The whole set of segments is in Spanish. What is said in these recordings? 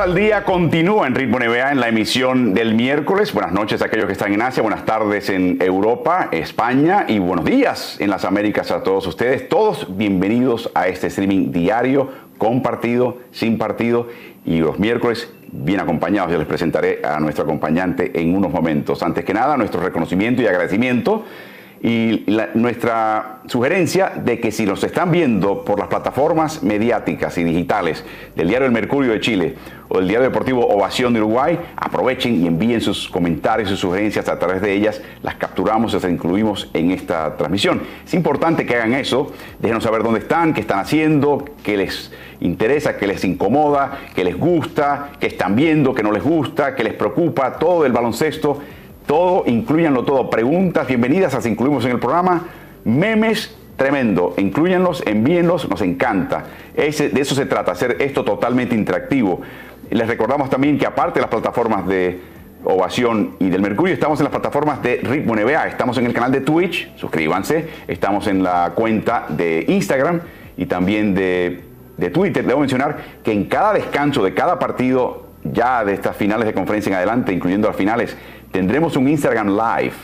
al Día continúa en Ritmo NBA en la emisión del miércoles. Buenas noches a aquellos que están en Asia, buenas tardes en Europa, España y buenos días en las Américas a todos ustedes. Todos bienvenidos a este streaming diario, con partido, sin partido y los miércoles bien acompañados. Yo les presentaré a nuestro acompañante en unos momentos. Antes que nada, nuestro reconocimiento y agradecimiento y nuestra sugerencia de que si los están viendo por las plataformas mediáticas y digitales del Diario El Mercurio de Chile o del Diario Deportivo Ovación de Uruguay, aprovechen y envíen sus comentarios y sugerencias a través de ellas. Las capturamos y las incluimos en esta transmisión. Es importante que hagan eso. Déjenos saber dónde están, qué están haciendo, qué les interesa, qué les incomoda, qué les gusta, qué están viendo, qué no les gusta, qué les preocupa, todo el baloncesto todo, incluyanlo todo. Preguntas, bienvenidas, las incluimos en el programa. Memes, tremendo. Incluyanlos, envíenlos, nos encanta. Ese, de eso se trata, hacer esto totalmente interactivo. Les recordamos también que aparte de las plataformas de Ovación y del Mercurio, estamos en las plataformas de Ritmo NBA. Estamos en el canal de Twitch, suscríbanse. Estamos en la cuenta de Instagram y también de, de Twitter. Debo mencionar que en cada descanso de cada partido, ya de estas finales de conferencia en adelante, incluyendo las finales, Tendremos un Instagram Live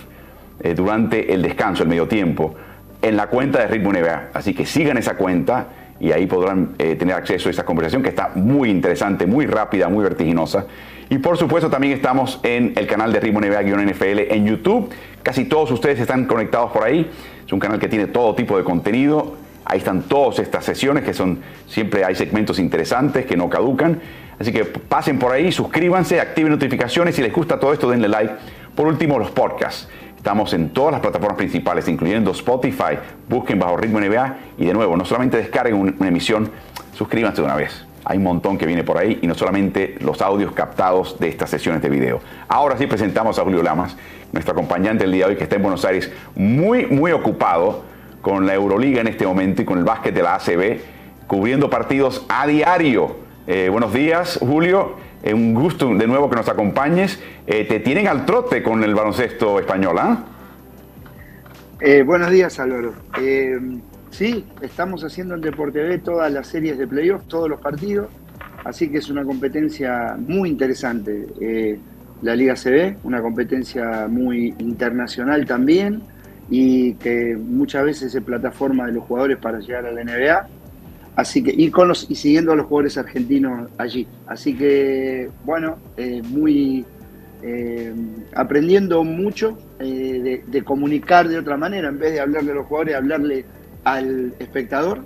eh, durante el descanso, el medio tiempo, en la cuenta de Ritmo NBA. Así que sigan esa cuenta y ahí podrán eh, tener acceso a esta conversación que está muy interesante, muy rápida, muy vertiginosa. Y por supuesto también estamos en el canal de Ritmo NBA-NFL en YouTube. Casi todos ustedes están conectados por ahí. Es un canal que tiene todo tipo de contenido. Ahí están todas estas sesiones que son, siempre hay segmentos interesantes que no caducan. Así que pasen por ahí, suscríbanse, activen notificaciones. Si les gusta todo esto, denle like. Por último, los podcasts. Estamos en todas las plataformas principales, incluyendo Spotify. Busquen bajo ritmo NBA. Y de nuevo, no solamente descarguen una emisión, suscríbanse de una vez. Hay un montón que viene por ahí y no solamente los audios captados de estas sesiones de video. Ahora sí presentamos a Julio Lamas, nuestro acompañante el día de hoy que está en Buenos Aires, muy, muy ocupado con la Euroliga en este momento y con el básquet de la ACB, cubriendo partidos a diario eh, buenos días, Julio. Eh, un gusto de nuevo que nos acompañes. Eh, te tienen al trote con el baloncesto español, ¿ah? buenos días, Álvaro. sí, estamos haciendo en Deporte B todas las series de playoffs, todos los partidos. Así que es una competencia muy interesante. la Liga CB, una competencia muy internacional también y que muchas veces es plataforma de los jugadores para llegar a la NBA Así que, y, con los, y siguiendo a los jugadores argentinos allí. Así que, bueno, eh, muy eh, aprendiendo mucho eh, de, comunicar de otra manera, en vez de hablarle a los jugadores, hablarle al espectador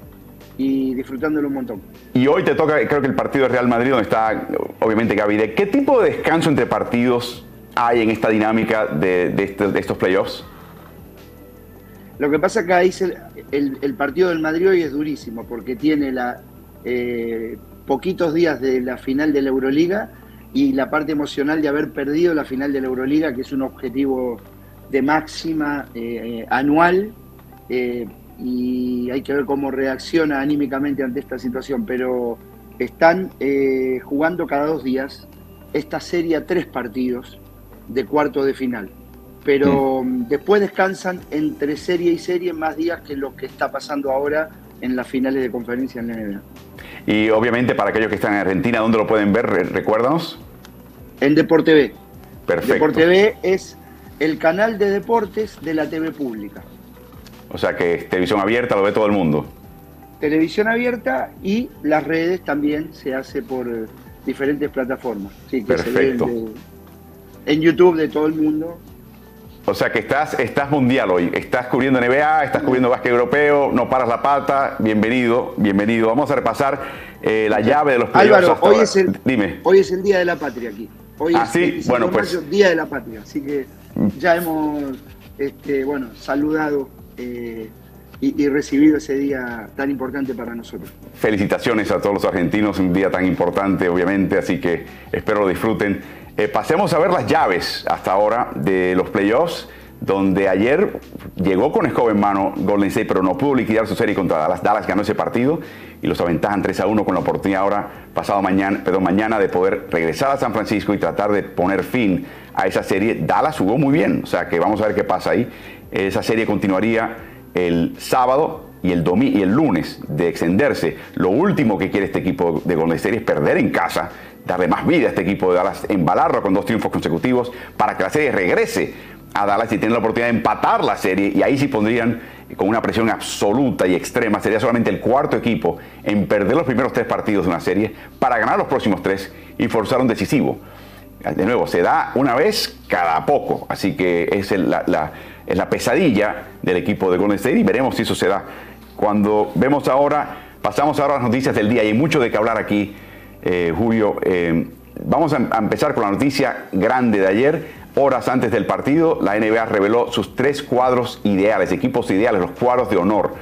y disfrutándolo un montón. Y hoy te toca, creo que el partido de Real Madrid, donde está obviamente Gaby. ¿De qué tipo de descanso entre partidos hay en esta dinámica de, de estos playoffs? Lo que pasa que ahí el, partido del Madrid hoy es durísimo porque tiene eh, poquitos días de la final de la Euroliga y la parte emocional de haber perdido la final de la Euroliga, que es un objetivo de máxima eh, anual. Eh, y hay que ver cómo reacciona anímicamente ante esta situación, pero están jugando cada dos días esta serie a tres partidos de cuarto de final pero mm, después descansan entre serie y serie más días que lo que está pasando ahora en las finales de conferencia en la NBA. Y obviamente para aquellos que están en Argentina, ¿dónde lo pueden ver? Recuérdanos. En Deporte B. Perfecto. Deporte B es el canal de deportes de la TV pública. O sea que televisión abierta lo ve todo el mundo. Televisión abierta y las redes también se hace por eh, diferentes plataformas. Sí, que Perfecto. en YouTube de todo el mundo o sea que estás, estás mundial hoy, estás cubriendo NBA, estás cubriendo básquet europeo, no paras la pata, bienvenido, bienvenido. Vamos a repasar eh, la llave de los playoffs. Álvaro, hoy es, el, Dime. hoy es el Día de la Patria aquí. Hoy ah, sí, bueno, pues. Día de la Patria, así que ya hemos este, bueno, saludado eh, y, y, recibido ese día tan importante para nosotros. Felicitaciones a todos los argentinos, un día tan importante, obviamente, así que espero lo disfruten. Eh, pasemos a ver las llaves hasta ahora de los playoffs, donde ayer llegó con escoba en mano Golden State, pero no pudo liquidar su serie contra Dallas. Dallas ganó ese partido y los aventajan 3 a 1 con la oportunidad ahora, pasado mañana, perdón, mañana, de poder regresar a San Francisco y tratar de poner fin a esa serie. Dallas jugó muy bien, o sea que vamos a ver qué pasa ahí. Esa serie continuaría el sábado y el, y el lunes de extenderse. Lo último que quiere este equipo de Golden State es perder en casa darle más vida a este equipo de Dallas, embalarlo con dos triunfos consecutivos para que la serie regrese a Dallas y tener la oportunidad de empatar la serie y ahí sí pondrían con una presión absoluta y extrema, sería solamente el cuarto equipo en perder los primeros tres partidos de una serie para ganar los próximos tres y forzar un decisivo. De nuevo, se da una vez cada poco, así que es la, pesadilla del equipo de Golden State y veremos si eso se da. Cuando vemos ahora, pasamos ahora a las noticias del día y hay mucho de qué hablar aquí, eh, Julio. Eh, vamos a empezar con la noticia grande de ayer Horas antes del partido, la NBA reveló sus tres cuadros ideales, equipos ideales, los cuadros de honor.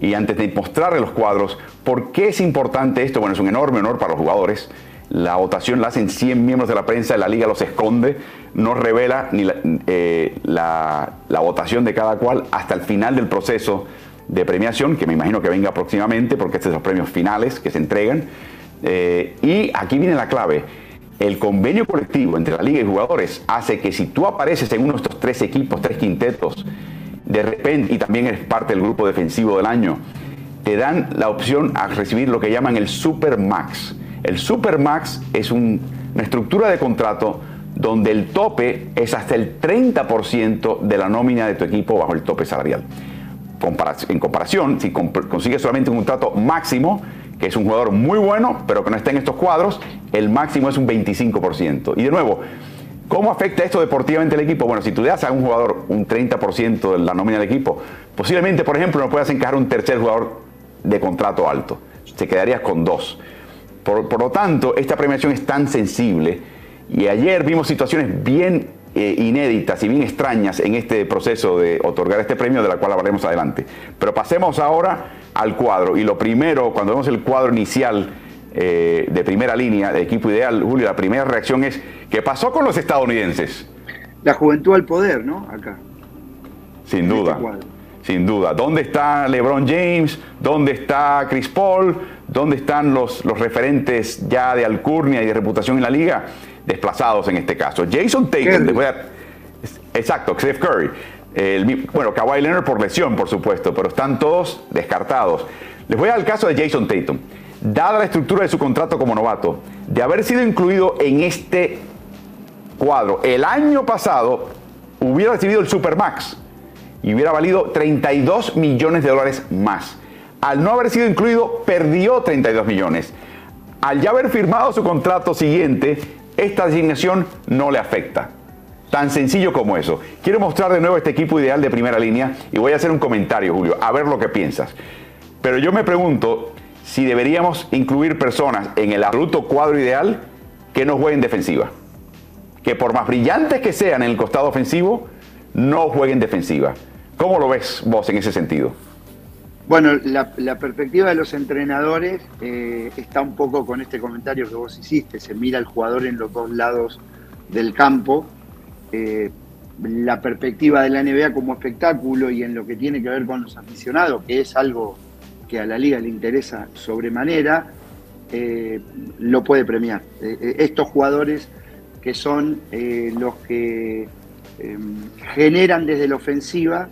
Y antes de mostrarle los cuadros, ¿por qué es importante esto? Bueno, es un enorme honor para los jugadores. La votación la hacen 100 miembros de la prensa, la liga los esconde, no revela ni eh, la, votación de cada cual hasta el final del proceso de premiación, que me imagino que venga próximamente, porque estos son los premios finales que se entregan. Eh, y aquí viene la clave el convenio colectivo entre la liga y jugadores hace que si tú apareces en uno de estos tres equipos, tres quintetos, de repente, y también eres parte del grupo defensivo del año, te dan la opción a recibir lo que llaman el Super Max. El Super Max es una estructura de contrato donde el tope es hasta el 30% de la nómina de tu equipo bajo el tope salarial. En comparación, si consigues solamente un contrato máximo, que es un jugador muy bueno, pero que no está en estos cuadros, el máximo es un 25%. Y de nuevo, ¿cómo afecta esto deportivamente al equipo? Bueno, si tú le das a un jugador un 30% de la nómina del equipo, posiblemente, por ejemplo, no puedas encajar un tercer jugador de contrato alto. Te quedarías con dos. Por, lo tanto, esta premiación es tan sensible y ayer vimos situaciones bien eh, inéditas y bien extrañas en este proceso de otorgar este premio, de la cual hablaremos adelante. Pero pasemos ahora al cuadro. Y lo primero, cuando vemos el cuadro inicial eh, de primera línea, de equipo ideal, Julio, la primera reacción es, ¿qué pasó con los estadounidenses? La juventud al poder, ¿no? Acá. Sin duda. Este sin duda. ¿Dónde está LeBron James? ¿Dónde está Chris Paul? ¿Dónde están los, los referentes ya de alcurnia y de reputación en la liga? Desplazados en este caso. Jason Tatum, exacto, Steph Curry bueno, Kawhi Leonard por lesión, por supuesto, pero están todos descartados. Les voy al caso de Jason Tatum. Dada la estructura de su contrato como novato, de haber sido incluido en este cuadro el año pasado, hubiera recibido el Supermax y hubiera valido 32 millones de dólares más. Al no haber sido incluido, perdió 32 millones. Al ya haber firmado su contrato siguiente, esta designación no le afecta. Tan sencillo como eso. Quiero mostrar de nuevo este equipo ideal de primera línea y voy a hacer un comentario, Julio, a ver lo que piensas. Pero yo me pregunto si deberíamos incluir personas en el absoluto cuadro ideal que no jueguen defensiva. Que por más brillantes que sean en el costado ofensivo, no jueguen defensiva. ¿Cómo lo ves vos en ese sentido? Bueno, la, perspectiva de los entrenadores eh, está un poco con este comentario que vos hiciste. Se mira al jugador en los dos lados del campo eh, la perspectiva de la NBA como espectáculo y en lo que tiene que ver con los aficionados, que es algo que a la liga le interesa sobremanera, eh, lo puede premiar. Eh, estos jugadores que son los que generan desde la ofensiva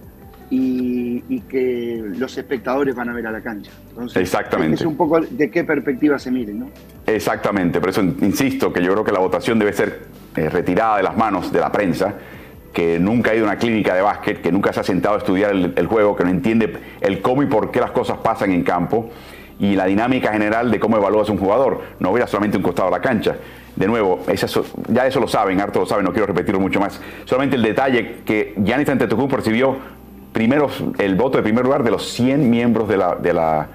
y, que los espectadores van a ver a la cancha. Exactamente. Es un poco de qué perspectiva se miren, ¿no? Exactamente, por eso insisto que yo creo que la votación debe ser eh, retirada de las manos de la prensa, que nunca ha ido a una clínica de básquet, que nunca se ha sentado a estudiar el, juego, que no entiende el cómo y por qué las cosas pasan en campo y la dinámica general de cómo evalúas un jugador. No vea solamente un costado de la cancha. De nuevo, ya eso lo saben, harto lo saben, no quiero repetirlo mucho más. Solamente el detalle que Giannis Antetokounmpo recibió primero el voto de primer lugar de los 100 miembros de la, de la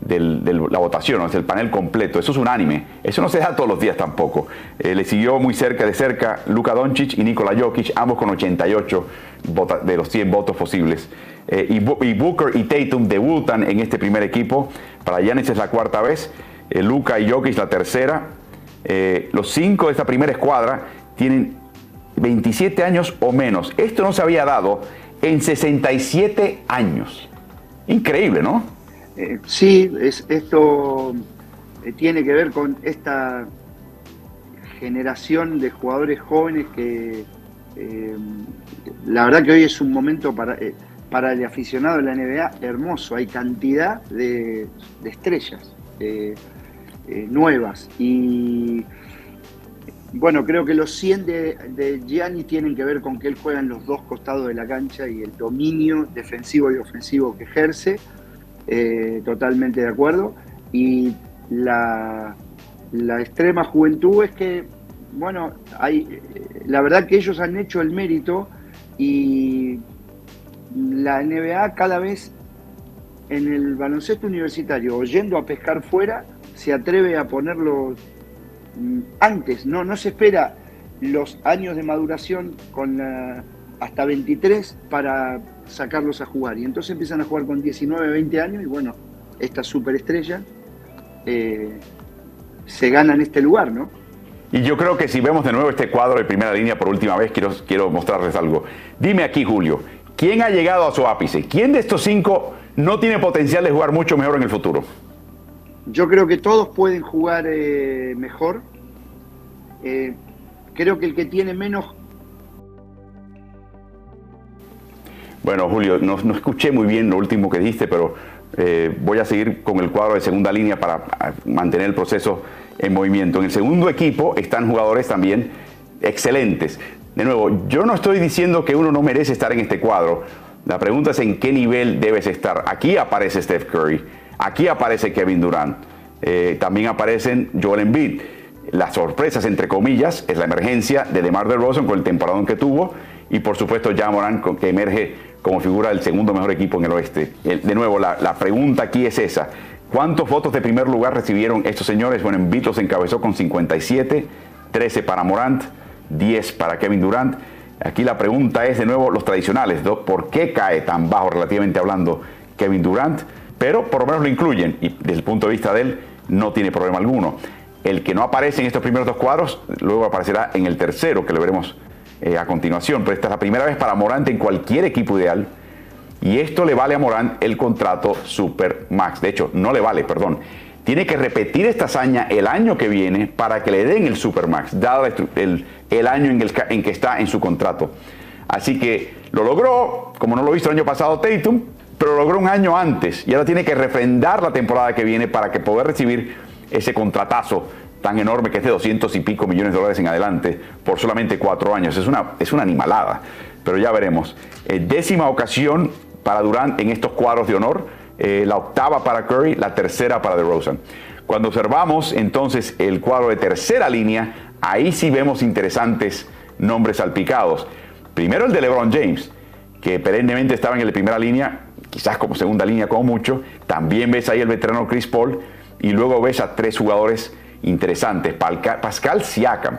de la votación, es el panel completo. Eso es unánime. Eso no se da todos los días tampoco. Eh, le siguió muy cerca de cerca Luka Doncic y Nikola Jokic, ambos con 88 de los 100 votos posibles. Eh, y, Booker y Tatum debutan en este primer equipo. Para Giannis es la cuarta vez. Eh, Luka y Jokic la tercera. los cinco de esta primera escuadra tienen 27 años o menos. Esto no se había dado en 67 años. Increíble, ¿no? Eh, sí, es, esto eh, tiene que ver con esta generación de jugadores jóvenes que eh, la verdad que hoy es un momento para, para el aficionado de la NBA hermoso. Hay cantidad de, estrellas nuevas y Bueno, creo que los 100 de, Gianni tienen que ver con que él juega en los dos costados de la cancha y el dominio defensivo y ofensivo que ejerce. Eh, totalmente de acuerdo. Y la, la, extrema juventud es que, bueno, hay, la verdad que ellos han hecho el mérito y la NBA cada vez en el baloncesto universitario, oyendo a pescar fuera, se atreve a ponerlo antes, no, no se espera los años de maduración con hasta 23 para sacarlos a jugar. Y entonces empiezan a jugar con 19, 20 años y bueno, esta superestrella eh, se gana en este lugar, ¿no? Y yo creo que si vemos de nuevo este cuadro de primera línea por última vez, quiero, quiero mostrarles algo. Dime aquí, Julio, ¿quién ha llegado a su ápice? ¿Quién de estos cinco no tiene potencial de jugar mucho mejor en el futuro? Yo creo que todos pueden jugar eh, mejor. Eh, creo que el que tiene menos... Bueno, Julio, no, escuché muy bien lo último que dijiste, pero eh, voy a seguir con el cuadro de segunda línea para mantener el proceso en movimiento. En el segundo equipo están jugadores también excelentes. De nuevo, yo no estoy diciendo que uno no merece estar en este cuadro. La pregunta es en qué nivel debes estar. Aquí aparece Steph Curry. Aquí aparece Kevin Durant. Eh, también aparecen Joel Embiid. Las sorpresas, entre comillas, es la emergencia de DeMar DeRozan con el temporadón que tuvo y por supuesto ya Morán que emerge como figura del segundo mejor equipo en el oeste. De nuevo, la, pregunta aquí es esa. ¿Cuántos votos de primer lugar recibieron estos señores? Bueno, Embiid los encabezó con 57, 13 para Morant, 10 para Kevin Durant. Aquí la pregunta es de nuevo los tradicionales, ¿por qué cae tan bajo relativamente hablando Kevin Durant? Pero por lo menos lo incluyen y desde el punto de vista de él no tiene problema alguno. El que no aparece en estos primeros dos cuadros, luego aparecerá en el tercero, que lo veremos eh, a continuación. Pero esta es la primera vez para Morant en cualquier equipo ideal. Y esto le vale a Morant el contrato Super Max. De hecho, no le vale, perdón. Tiene que repetir esta hazaña el año que viene para que le den el Super Max, dado el, año en, el, que está en su contrato. Así que lo logró, como no lo hizo el año pasado Tatum, pero logró un año antes y ahora tiene que refrendar la temporada que viene para que poder recibir ese contratazo tan enorme que es de 200 y pico millones de dólares en adelante por solamente cuatro años. Es una, es una animalada, pero ya veremos. Eh, décima ocasión para Durant en estos cuadros de honor, eh, la octava para Curry, la tercera para DeRozan. Cuando observamos entonces el cuadro de tercera línea, ahí sí vemos interesantes nombres salpicados. Primero el de LeBron James, que perennemente estaba en la primera línea quizás como segunda línea como mucho. También ves ahí el veterano Chris Paul y luego ves a tres jugadores interesantes. Pascal Siakam,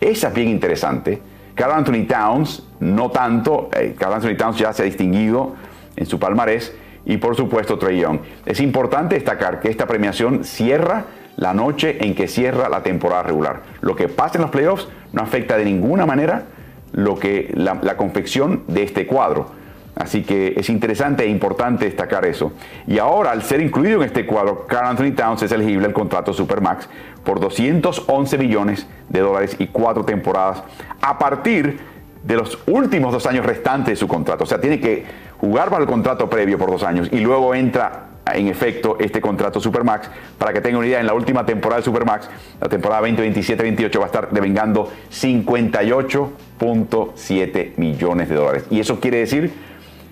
esa es bien interesante. Carl Anthony Towns, no tanto. Eh, Carl Anthony Towns ya se ha distinguido en su palmarés. Y por supuesto Trey Young. Es importante destacar que esta premiación cierra la noche en que cierra la temporada regular. Lo que pasa en los playoffs no afecta de ninguna manera lo que la confección de este cuadro. Así que es interesante e importante destacar eso. Y ahora, al ser incluido en este cuadro, Carl Anthony Towns es elegible al contrato Supermax por 211 millones de dólares y cuatro temporadas a partir de los últimos dos años restantes de su contrato. O sea, tiene que jugar para el contrato previo por dos años y luego entra en efecto este contrato Supermax. Para que tengan una idea, en la última temporada de Supermax, la temporada 2027-28 va a estar devengando 58.7 millones de dólares. Y eso quiere decir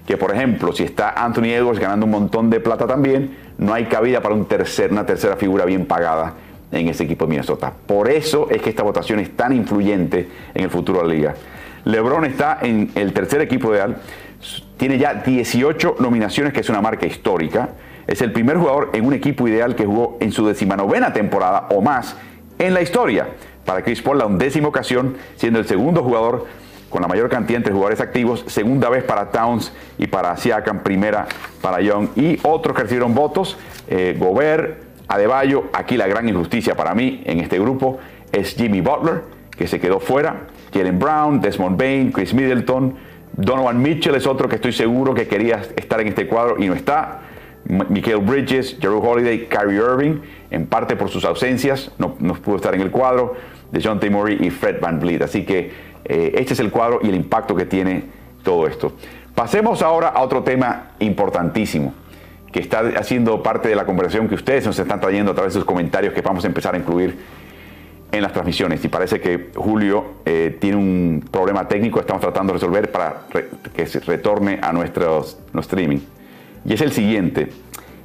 que por ejemplo, si está Anthony Edwards ganando un montón de plata también, no hay cabida para un tercer, una tercera figura bien pagada en ese equipo de Minnesota. Por eso es que esta votación es tan influyente en el futuro de la liga. LeBron está en el tercer equipo ideal, tiene ya 18 nominaciones, que es una marca histórica. Es el primer jugador en un equipo ideal que jugó en su decimanovena temporada o más en la historia. Para Chris Paul, la undécima ocasión, siendo el segundo jugador con la mayor cantidad entre jugadores activos, segunda vez para Towns y para Siakam, primera para Young. Y otros que recibieron votos, eh, Gobert, Adebayo, aquí la gran injusticia para mí en este grupo es Jimmy Butler, que se quedó fuera, Jalen Brown, Desmond Bain, Chris Middleton, Donovan Mitchell es otro que estoy seguro que quería estar en este cuadro y no está. Michael Bridges, Jerry Holiday, Kyrie Irving, en parte por sus ausencias, no, no pudo estar en el cuadro, de John T. Murray y Fred Van Vliet. Así que eh, este es el cuadro y el impacto que tiene todo esto. Pasemos ahora a otro tema importantísimo que está haciendo parte de la conversación que ustedes nos están trayendo a través de sus comentarios que vamos a empezar a incluir. en las transmisiones y parece que Julio eh, tiene un problema técnico, estamos tratando de resolver para que se retorne a nuestro streaming. Y es el siguiente,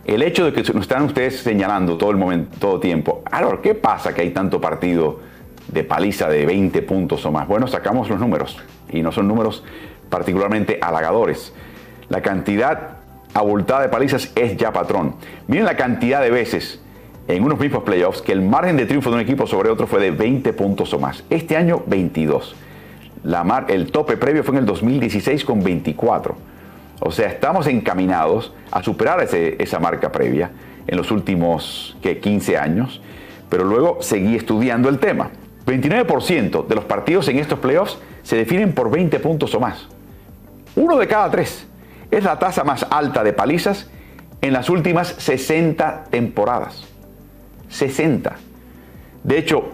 el hecho de que nos están ustedes señalando todo el momento, todo tiempo, ¿qué pasa que hay tanto partido de paliza de 20 puntos o más? Bueno, sacamos los números y no son números particularmente halagadores. La cantidad abultada de palizas es ya patrón. Miren la cantidad de veces en unos mismos playoffs que el margen de triunfo de un equipo sobre otro fue de 20 puntos o más. Este año 22. La el tope previo fue en el 2016 con 24. O sea, estamos encaminados a superar esa marca previa en los últimos 15 años, pero luego seguí estudiando el tema. 29% de los partidos en estos playoffs se definen por 20 puntos o más. Uno de cada tres. Es la tasa más alta de palizas en las últimas 60 temporadas. 60. De hecho,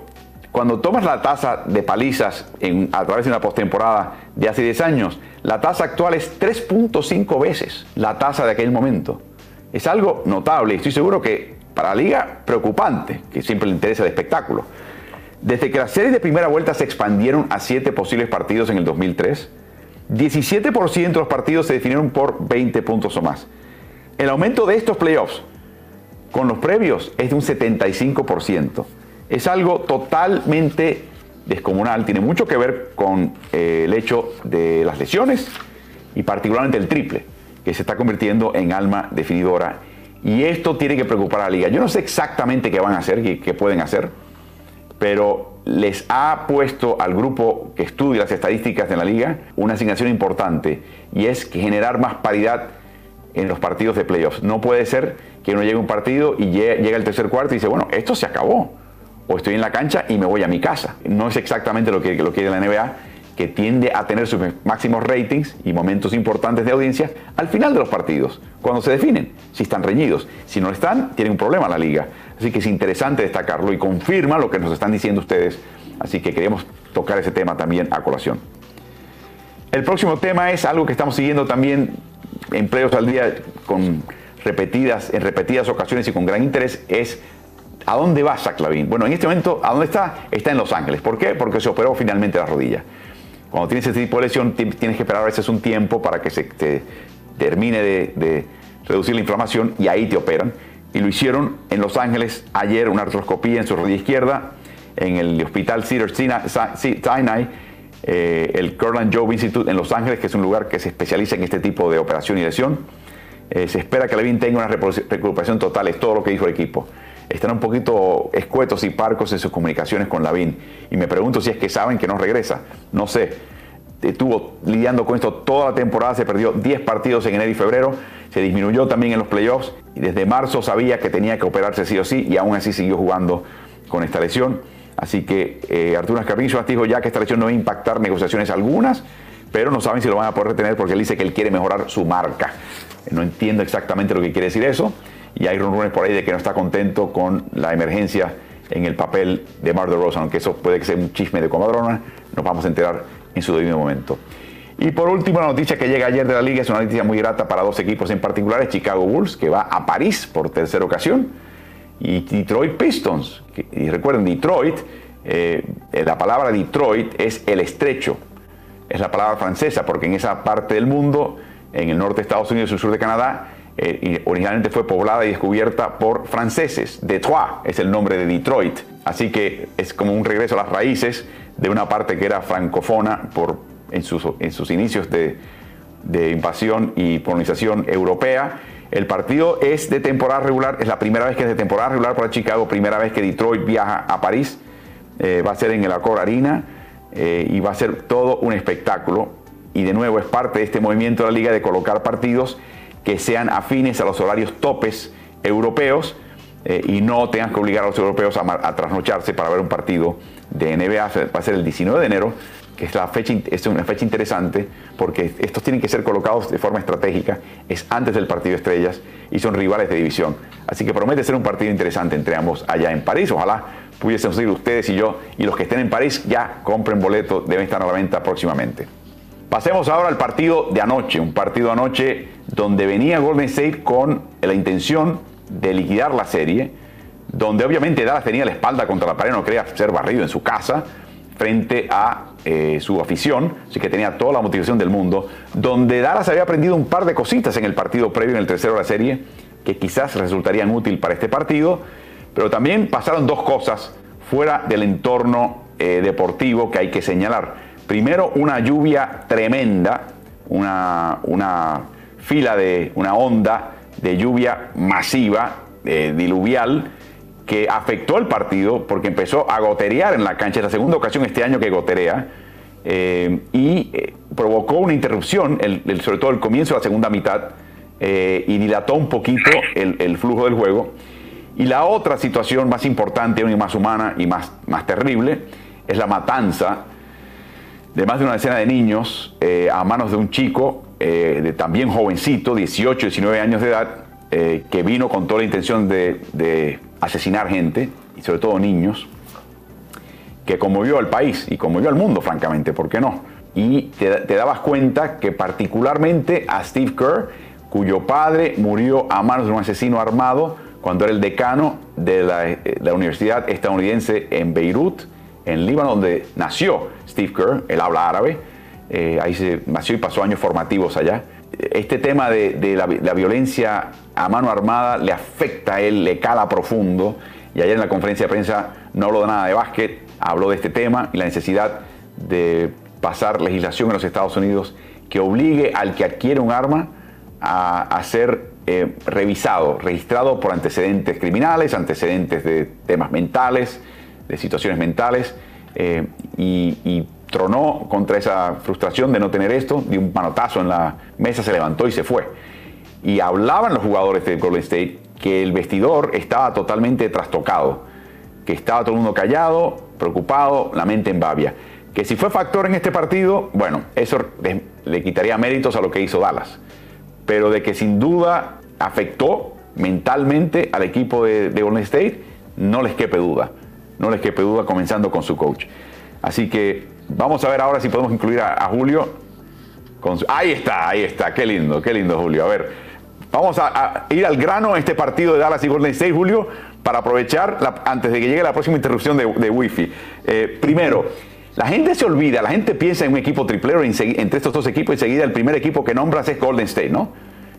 cuando tomas la tasa de palizas a través de una postemporada de hace 10 años, la tasa actual es 3.5 veces la tasa de aquel momento. Es algo notable y estoy seguro que para la liga preocupante, que siempre le interesa el espectáculo. Desde que las series de primera vuelta se expandieron a 7 posibles partidos en el 2003, 17% de los partidos se definieron por 20 puntos o más. El aumento de estos playoffs con los previos es de un 75%. Es algo totalmente descomunal, tiene mucho que ver con eh, el hecho de las lesiones y particularmente el triple, que se está convirtiendo en alma definidora. Y esto tiene que preocupar a la liga. Yo no sé exactamente qué van a hacer, qué, qué pueden hacer, pero les ha puesto al grupo que estudia las estadísticas de la liga una asignación importante y es generar más paridad en los partidos de playoffs. No puede ser que uno llegue a un partido y llega el tercer cuarto y dice, bueno, esto se acabó. O estoy en la cancha y me voy a mi casa. No es exactamente lo que, lo quiere la NBA, que tiende a tener sus máximos ratings y momentos importantes de audiencia al final de los partidos, cuando se definen, si están reñidos. Si no están, tiene un problema la liga. Así que es interesante destacarlo y confirma lo que nos están diciendo ustedes. Así que queremos tocar ese tema también a colación. El próximo tema es algo que estamos siguiendo también empleos al día con repetidas, en repetidas ocasiones y con gran interés es ¿a dónde va Zach Bueno, en este momento, ¿a dónde está? Está en Los Ángeles. ¿Por qué? Porque se operó finalmente la rodilla. Cuando tienes ese tipo de lesión, tienes que esperar a veces un tiempo para que se termine de, reducir la inflamación y ahí te operan. Y lo hicieron en Los Ángeles ayer, una artroscopía en su rodilla izquierda, en el hospital Cedar Sinai, eh, el Curland Joe Institute en Los Ángeles, que es un lugar que se especializa en este tipo de operación y lesión. Eh, se espera que Levin tenga una recuperación total, es todo lo que dijo el equipo. Están un poquito escuetos y parcos en sus comunicaciones con Lavín. Y me pregunto si es que saben que no regresa. No sé. Estuvo lidiando con esto toda la temporada, se perdió 10 partidos en enero y febrero, se disminuyó también en los playoffs y desde marzo sabía que tenía que operarse sí o sí y aún así siguió jugando con esta lesión. Así que eh, Arturo Escarrillo dijo ya que esta lesión no va a impactar negociaciones algunas, pero no saben si lo van a poder retener porque él dice que él quiere mejorar su marca. No entiendo exactamente lo que quiere decir eso y hay rumores por ahí de que no está contento con la emergencia en el papel de Mar de Rosa, aunque eso puede ser un chisme de comadrona, nos vamos a enterar en su debido momento. Y por último, la noticia que llega ayer de la liga es una noticia muy grata para dos equipos en particular, Chicago Bulls, que va a París por tercera ocasión, y Detroit Pistons. Y recuerden, Detroit, eh, la palabra Detroit es el estrecho, es la palabra francesa, porque en esa parte del mundo, en el norte de Estados Unidos y el sur de Canadá, eh, originalmente fue poblada y descubierta por franceses. Detroit es el nombre de Detroit. Así que es como un regreso a las raíces de una parte que era francófona en, sus, inicios de, de invasión y colonización europea. El partido es de temporada regular, es la primera vez que es de temporada regular para Chicago, primera vez que Detroit viaja a París. Eh, va a ser en el Accor Arena eh, y va a ser todo un espectáculo. Y de nuevo es parte de este movimiento de la liga de colocar partidos que sean afines a los horarios topes europeos eh, y no tengan que obligar a los europeos a, trasnocharse para ver un partido de NBA. Va a ser el 19 de enero, que es, la fecha, es una fecha interesante porque estos tienen que ser colocados de forma estratégica, es antes del partido estrellas y son rivales de división. Así que promete ser un partido interesante entre ambos allá en París. Ojalá pudiesen ir ustedes y yo y los que estén en París ya compren boleto, deben estar a la venta próximamente. Pasemos ahora al partido de anoche, un partido anoche donde venía Golden State con la intención de liquidar la serie, donde obviamente Dallas tenía la espalda contra la pared, no quería ser barrido en su casa frente a eh, su afición, así que tenía toda la motivación del mundo, donde Dallas había aprendido un par de cositas en el partido previo, en el tercero de la serie, que quizás resultarían útil para este partido, pero también pasaron dos cosas fuera del entorno eh, deportivo que hay que señalar. Primero, una lluvia tremenda, una, una fila de una onda de lluvia masiva, eh, diluvial, que afectó el partido porque empezó a goterear en la cancha. Es la segunda ocasión este año que goterea. Eh, y eh, provocó una interrupción, sobre todo el comienzo de la segunda mitad, y dilató un poquito el, flujo del juego. Y la otra situación más importante, y más humana y más, más terrible, es la matanza de más de una decena de niños a manos de un chico de también jovencito, 18, 19 años de edad, que vino con toda la intención de asesinar gente, y sobre todo niños, que conmovió al país y conmovió al mundo, francamente, ¿por qué no? Y te, dabas cuenta que particularmente a Steve Kerr, cuyo padre murió a manos de un asesino armado cuando era el decano de la, eh, Universidad estadounidense en Beirut, en Líbano, donde nació Steve Kerr, él habla árabe, eh, ahí se nació y pasó años formativos allá. Este tema de, la, violencia a mano armada le afecta a él, le cala profundo. Y ayer en la conferencia de prensa no habló de nada de básquet, habló de este tema y la necesidad de pasar legislación en los Estados Unidos que obligue al que adquiere un arma a, ser eh, revisado, registrado por antecedentes criminales, antecedentes de temas mentales, de situaciones mentales, eh, y, tronó contra esa frustración de no tener esto, dio un manotazo en la mesa, se levantó y se fue. Y hablaban los jugadores de Golden State que el vestidor estaba totalmente trastocado, que estaba todo el mundo callado, preocupado, la mente en babia. Que si fue factor en este partido, bueno, eso le, quitaría méritos a lo que hizo Dallas. Pero de que sin duda afectó mentalmente al equipo de, Golden State, no les quepe duda. No les quepe duda comenzando con su coach. Así que vamos a ver ahora si podemos incluir a, Julio. Ahí está, ahí está. Qué lindo, qué lindo Julio. A ver, vamos a, ir al grano este partido de Dallas y Golden State, Julio para aprovechar antes de que llegue la próxima interrupción de, de Wi-Fi. Eh, primero, la gente se olvida, la gente piensa en un equipo triplero entre estos dos equipos, enseguida el primer equipo que nombras es Golden State, ¿no?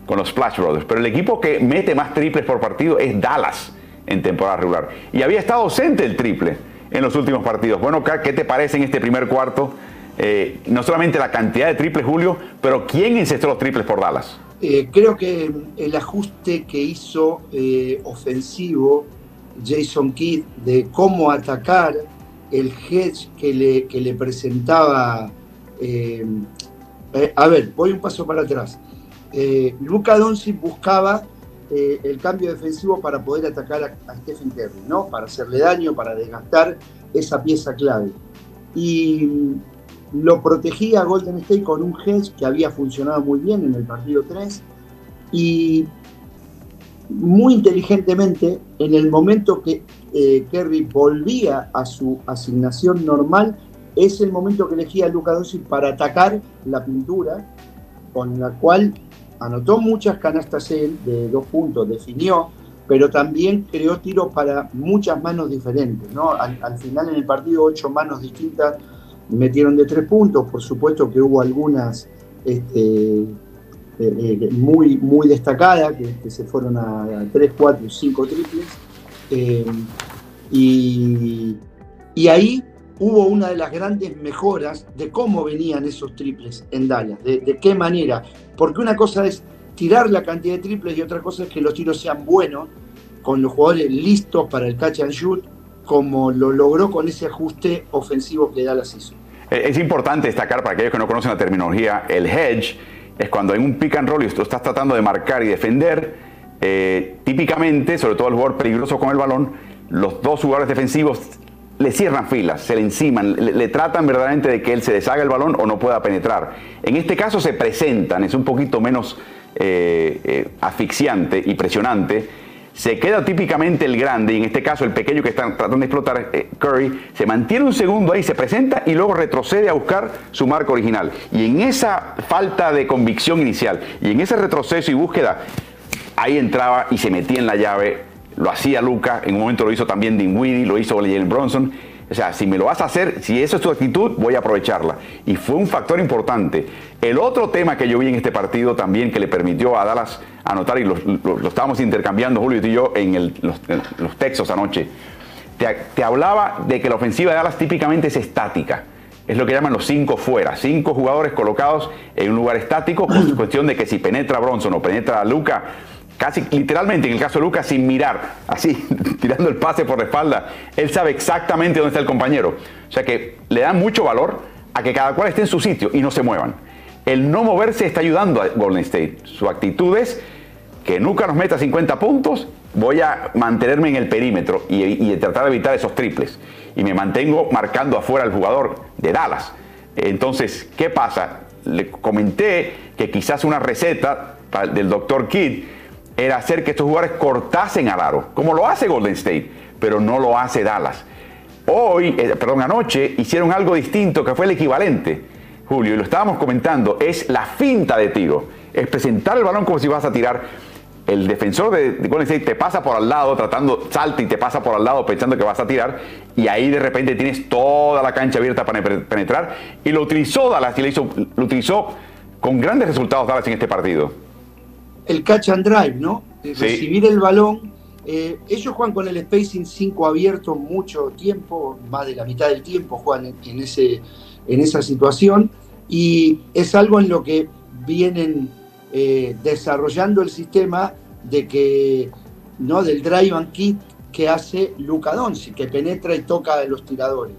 Con los Splash Brothers. Pero el equipo que mete más triples por partido es Dallas en temporada regular. Y había estado ausente el triple en los últimos partidos. Bueno, ¿qué te parece en este primer cuarto? Eh, no solamente la cantidad de triples, Julio, pero ¿quién encestó los triples por Dallas? Eh, creo que el ajuste que hizo eh, ofensivo Jason Kidd de cómo atacar el hedge que le, que le presentaba. A ver, voy un paso para atrás. Luca Doncic buscaba el cambio defensivo para poder atacar a, Stephen Curry, ¿no? Para hacerle daño, para desgastar esa pieza clave. Y lo protegía Golden State con un hedge que había funcionado muy bien en el partido 3 y muy inteligentemente en el momento que eh, Kerry volvía a su asignación normal es el momento que elegía Luca Doncic para atacar la pintura con la cual anotó muchas canastas de dos puntos, definió, pero también creó tiros para muchas manos diferentes. Al, al final en el partido ocho manos distintas metieron de tres puntos, por supuesto que hubo algunas este, eh, eh, muy, muy destacadas, que, se fueron a, tres, cuatro, cinco triples, eh, y, ahí hubo una de las grandes mejoras de cómo venían esos triples en Dallas, de, qué manera, porque una cosa es tirar la cantidad de triples y otra cosa es que los tiros sean buenos, con los jugadores listos para el catch and shoot, como lo logró con ese ajuste ofensivo que Dallas hizo. Es importante destacar para aquellos que no conocen la terminología, el hedge es cuando en un pick and roll y tú estás tratando de marcar y defender, eh, típicamente, sobre todo el jugador peligroso con el balón, los dos jugadores defensivos le cierran filas, se le enciman, le, tratan verdaderamente de que él se deshaga el balón o no pueda penetrar. En este caso se presentan, es un poquito menos eh, asfixiante y presionante se queda típicamente el grande, y en este caso el pequeño que está tratando de explotar eh, Curry, se mantiene un segundo ahí, se presenta y luego retrocede a buscar su marca original. Y en esa falta de convicción inicial y en ese retroceso y búsqueda, ahí entraba y se metía en la llave lo hacía Luca, en un momento lo hizo también Dinwiddie, lo hizo Jalen Bronson. O sea, si me lo vas a hacer, si esa es tu actitud, voy a aprovecharla. Y fue un factor importante. El otro tema que yo vi en este partido también que le permitió a Dallas anotar, y lo, estábamos intercambiando Julio y yo en, los, textos anoche, te, hablaba de que la ofensiva de Dallas típicamente es estática es lo que llaman los cinco fuera, cinco jugadores colocados en un lugar estático, por cuestión de que si penetra Bronson o penetra Luca, casi literalmente en el caso de Luca, sin mirar, así, tirando el pase por la espalda, él sabe exactamente dónde está el compañero. O sea que le da mucho valor a que cada cual esté en su sitio y no se muevan. El no moverse está ayudando a Golden State. Su actitud es que nunca nos meta 50 puntos, voy a mantenerme en el perímetro y, y tratar de evitar esos triples y me mantengo marcando afuera al jugador de Dallas. Entonces, ¿qué pasa? Le comenté que quizás una receta del doctor Kidd era hacer que estos jugadores cortasen al aro, como lo hace Golden State, pero no lo hace Dallas. Hoy, eh, perdón, anoche hicieron algo distinto que fue el equivalente, Julio, y lo estábamos comentando, es la finta de tiro, es presentar el balón como si vas a tirar el defensor de, Golden State te pasa por al lado, tratando, salta y te pasa por al lado pensando que vas a tirar, y ahí de repente tienes toda la cancha abierta para penetrar, y lo utilizó Dallas, y lo, hizo, lo utilizó con grandes resultados Dallas en este partido. El catch and drive, ¿no? Recibir el balón. Eh, ellos juegan con el spacing 5 abierto mucho tiempo, más de la mitad del tiempo juegan en, ese, en esa situación, y es algo en lo que vienen eh, desarrollando el sistema de que, ¿no? del drive and kick que hace Luca Doncic, que penetra y toca a los tiradores.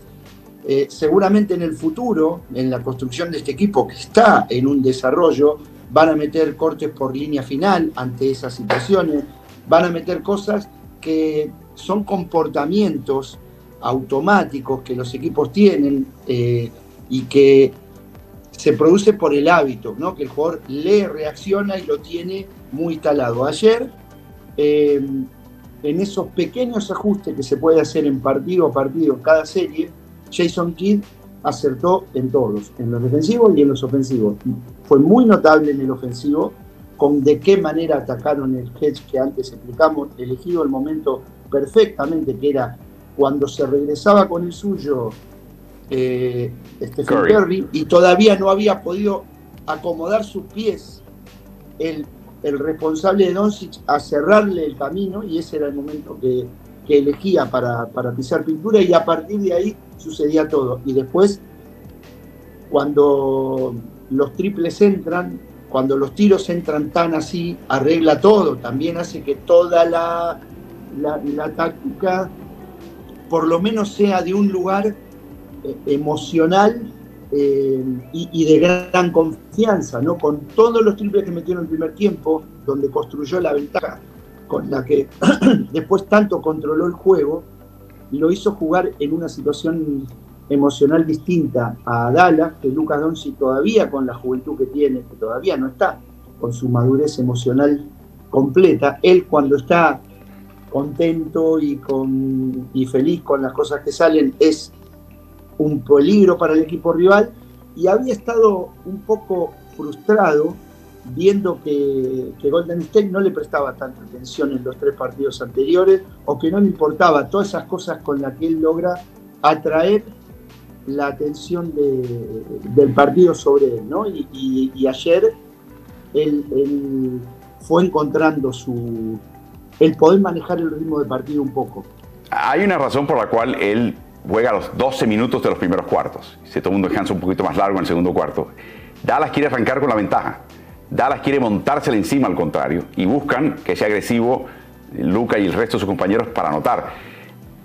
Eh, seguramente en el futuro, en la construcción de este equipo que está en un desarrollo, van a meter cortes por línea final ante esas situaciones, van a meter cosas que son comportamientos automáticos que los equipos tienen eh, y que se produce por el hábito, ¿no? que el jugador le reacciona y lo tiene muy instalado. Ayer, em, en esos pequeños ajustes que se puede hacer en partido a partido, cada serie, Jason Kidd acertó en todos, en los defensivos y en los ofensivos. Fue muy notable en el ofensivo con de qué manera atacaron el hedge que antes explicamos, elegido el momento perfectamente, que era cuando se regresaba con el suyo eh, Stephen Curry. y todavía no había podido acomodar sus pies el, responsable de Doncic a cerrarle el camino y ese era el momento que, elegía para, pisar pintura y a partir de ahí sucedía todo. Y después, cuando los triples entran, cuando los tiros entran tan así, arregla todo, también hace que toda la, la táctica por lo menos sea de un lugar emocional eh, y, de gran confianza, ¿no? Con todos los triples que metió en el primer tiempo, donde construyó la ventaja con la que después tanto controló el juego, lo hizo jugar en una situación emocional distinta a Dallas, que Lucas Doncic todavía con la juventud que tiene, que todavía no está con su madurez emocional completa, él cuando está contento y, con, y feliz con las cosas que salen es un peligro para el equipo rival. Y había estado un poco frustrado viendo que, Golden State no le prestaba tanta atención en los tres partidos anteriores o que no le importaba todas esas cosas con las que él logra atraer la atención del partido sobre él. ¿no? Y, ayer él, fue encontrando su, el poder manejar el ritmo de partido un poco. Hay una razón por la cual él juega los 12 minutos de los primeros cuartos. Si todo el mundo descansa un poquito más largo en el segundo cuarto. Dallas quiere arrancar con la ventaja. Dallas quiere montársela encima al contrario y buscan que sea agresivo Luca y el resto de sus compañeros para anotar.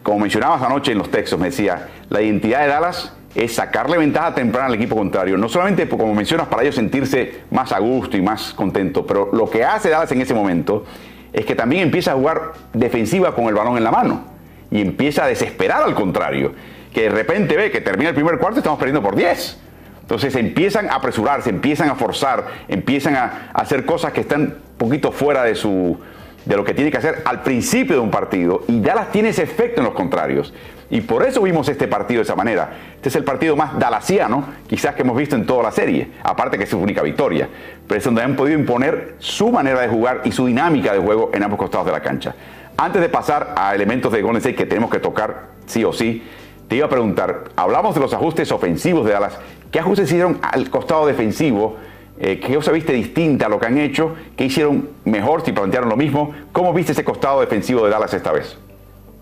Como mencionabas anoche en los textos, me decía, la identidad de Dallas es sacarle ventaja temprana al equipo contrario. No solamente, como mencionas, para ellos sentirse más a gusto y más contento, pero lo que hace Dallas en ese momento es que también empieza a jugar defensiva con el balón en la mano y empieza a desesperar al contrario, que de repente ve que termina el primer cuarto y estamos perdiendo por 10. Entonces empiezan a apresurarse, empiezan a forzar, empiezan a hacer cosas que están un poquito fuera de, su, de lo que tiene que hacer al principio de un partido y ya las tiene ese efecto en los contrarios. Y por eso vimos este partido de esa manera. Este es el partido más dalasiano quizás que hemos visto en toda la serie, aparte que es su única victoria. Pero es donde han podido imponer su manera de jugar y su dinámica de juego en ambos costados de la cancha. Antes de pasar a elementos de Golden State que tenemos que tocar sí o sí, te iba a preguntar, hablamos de los ajustes ofensivos de Dallas, ¿qué ajustes hicieron al costado defensivo? Eh, ¿Qué cosa viste distinta a lo que han hecho? ¿Qué hicieron mejor si plantearon lo mismo? ¿Cómo viste ese costado defensivo de Dallas esta vez?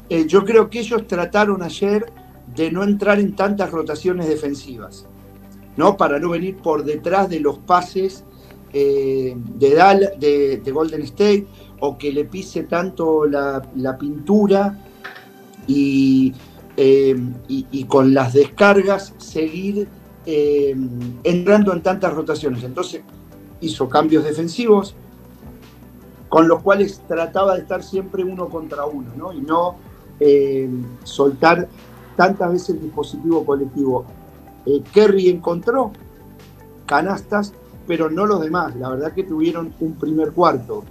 Eh, yo creo que ellos trataron ayer de no entrar en tantas rotaciones defensivas, ¿no? Para no venir por detrás de los pases eh, de, de, Golden State o que le pise tanto la, pintura y, y, con las descargas seguir eh, entrando en tantas rotaciones. Entonces hizo cambios defensivos con los cuales trataba de estar siempre uno contra uno, ¿no? Y no eh, soltar tantas veces el dispositivo colectivo. Eh, Kerry encontró canastas, pero no los demás. La verdad que tuvieron un primer cuarto,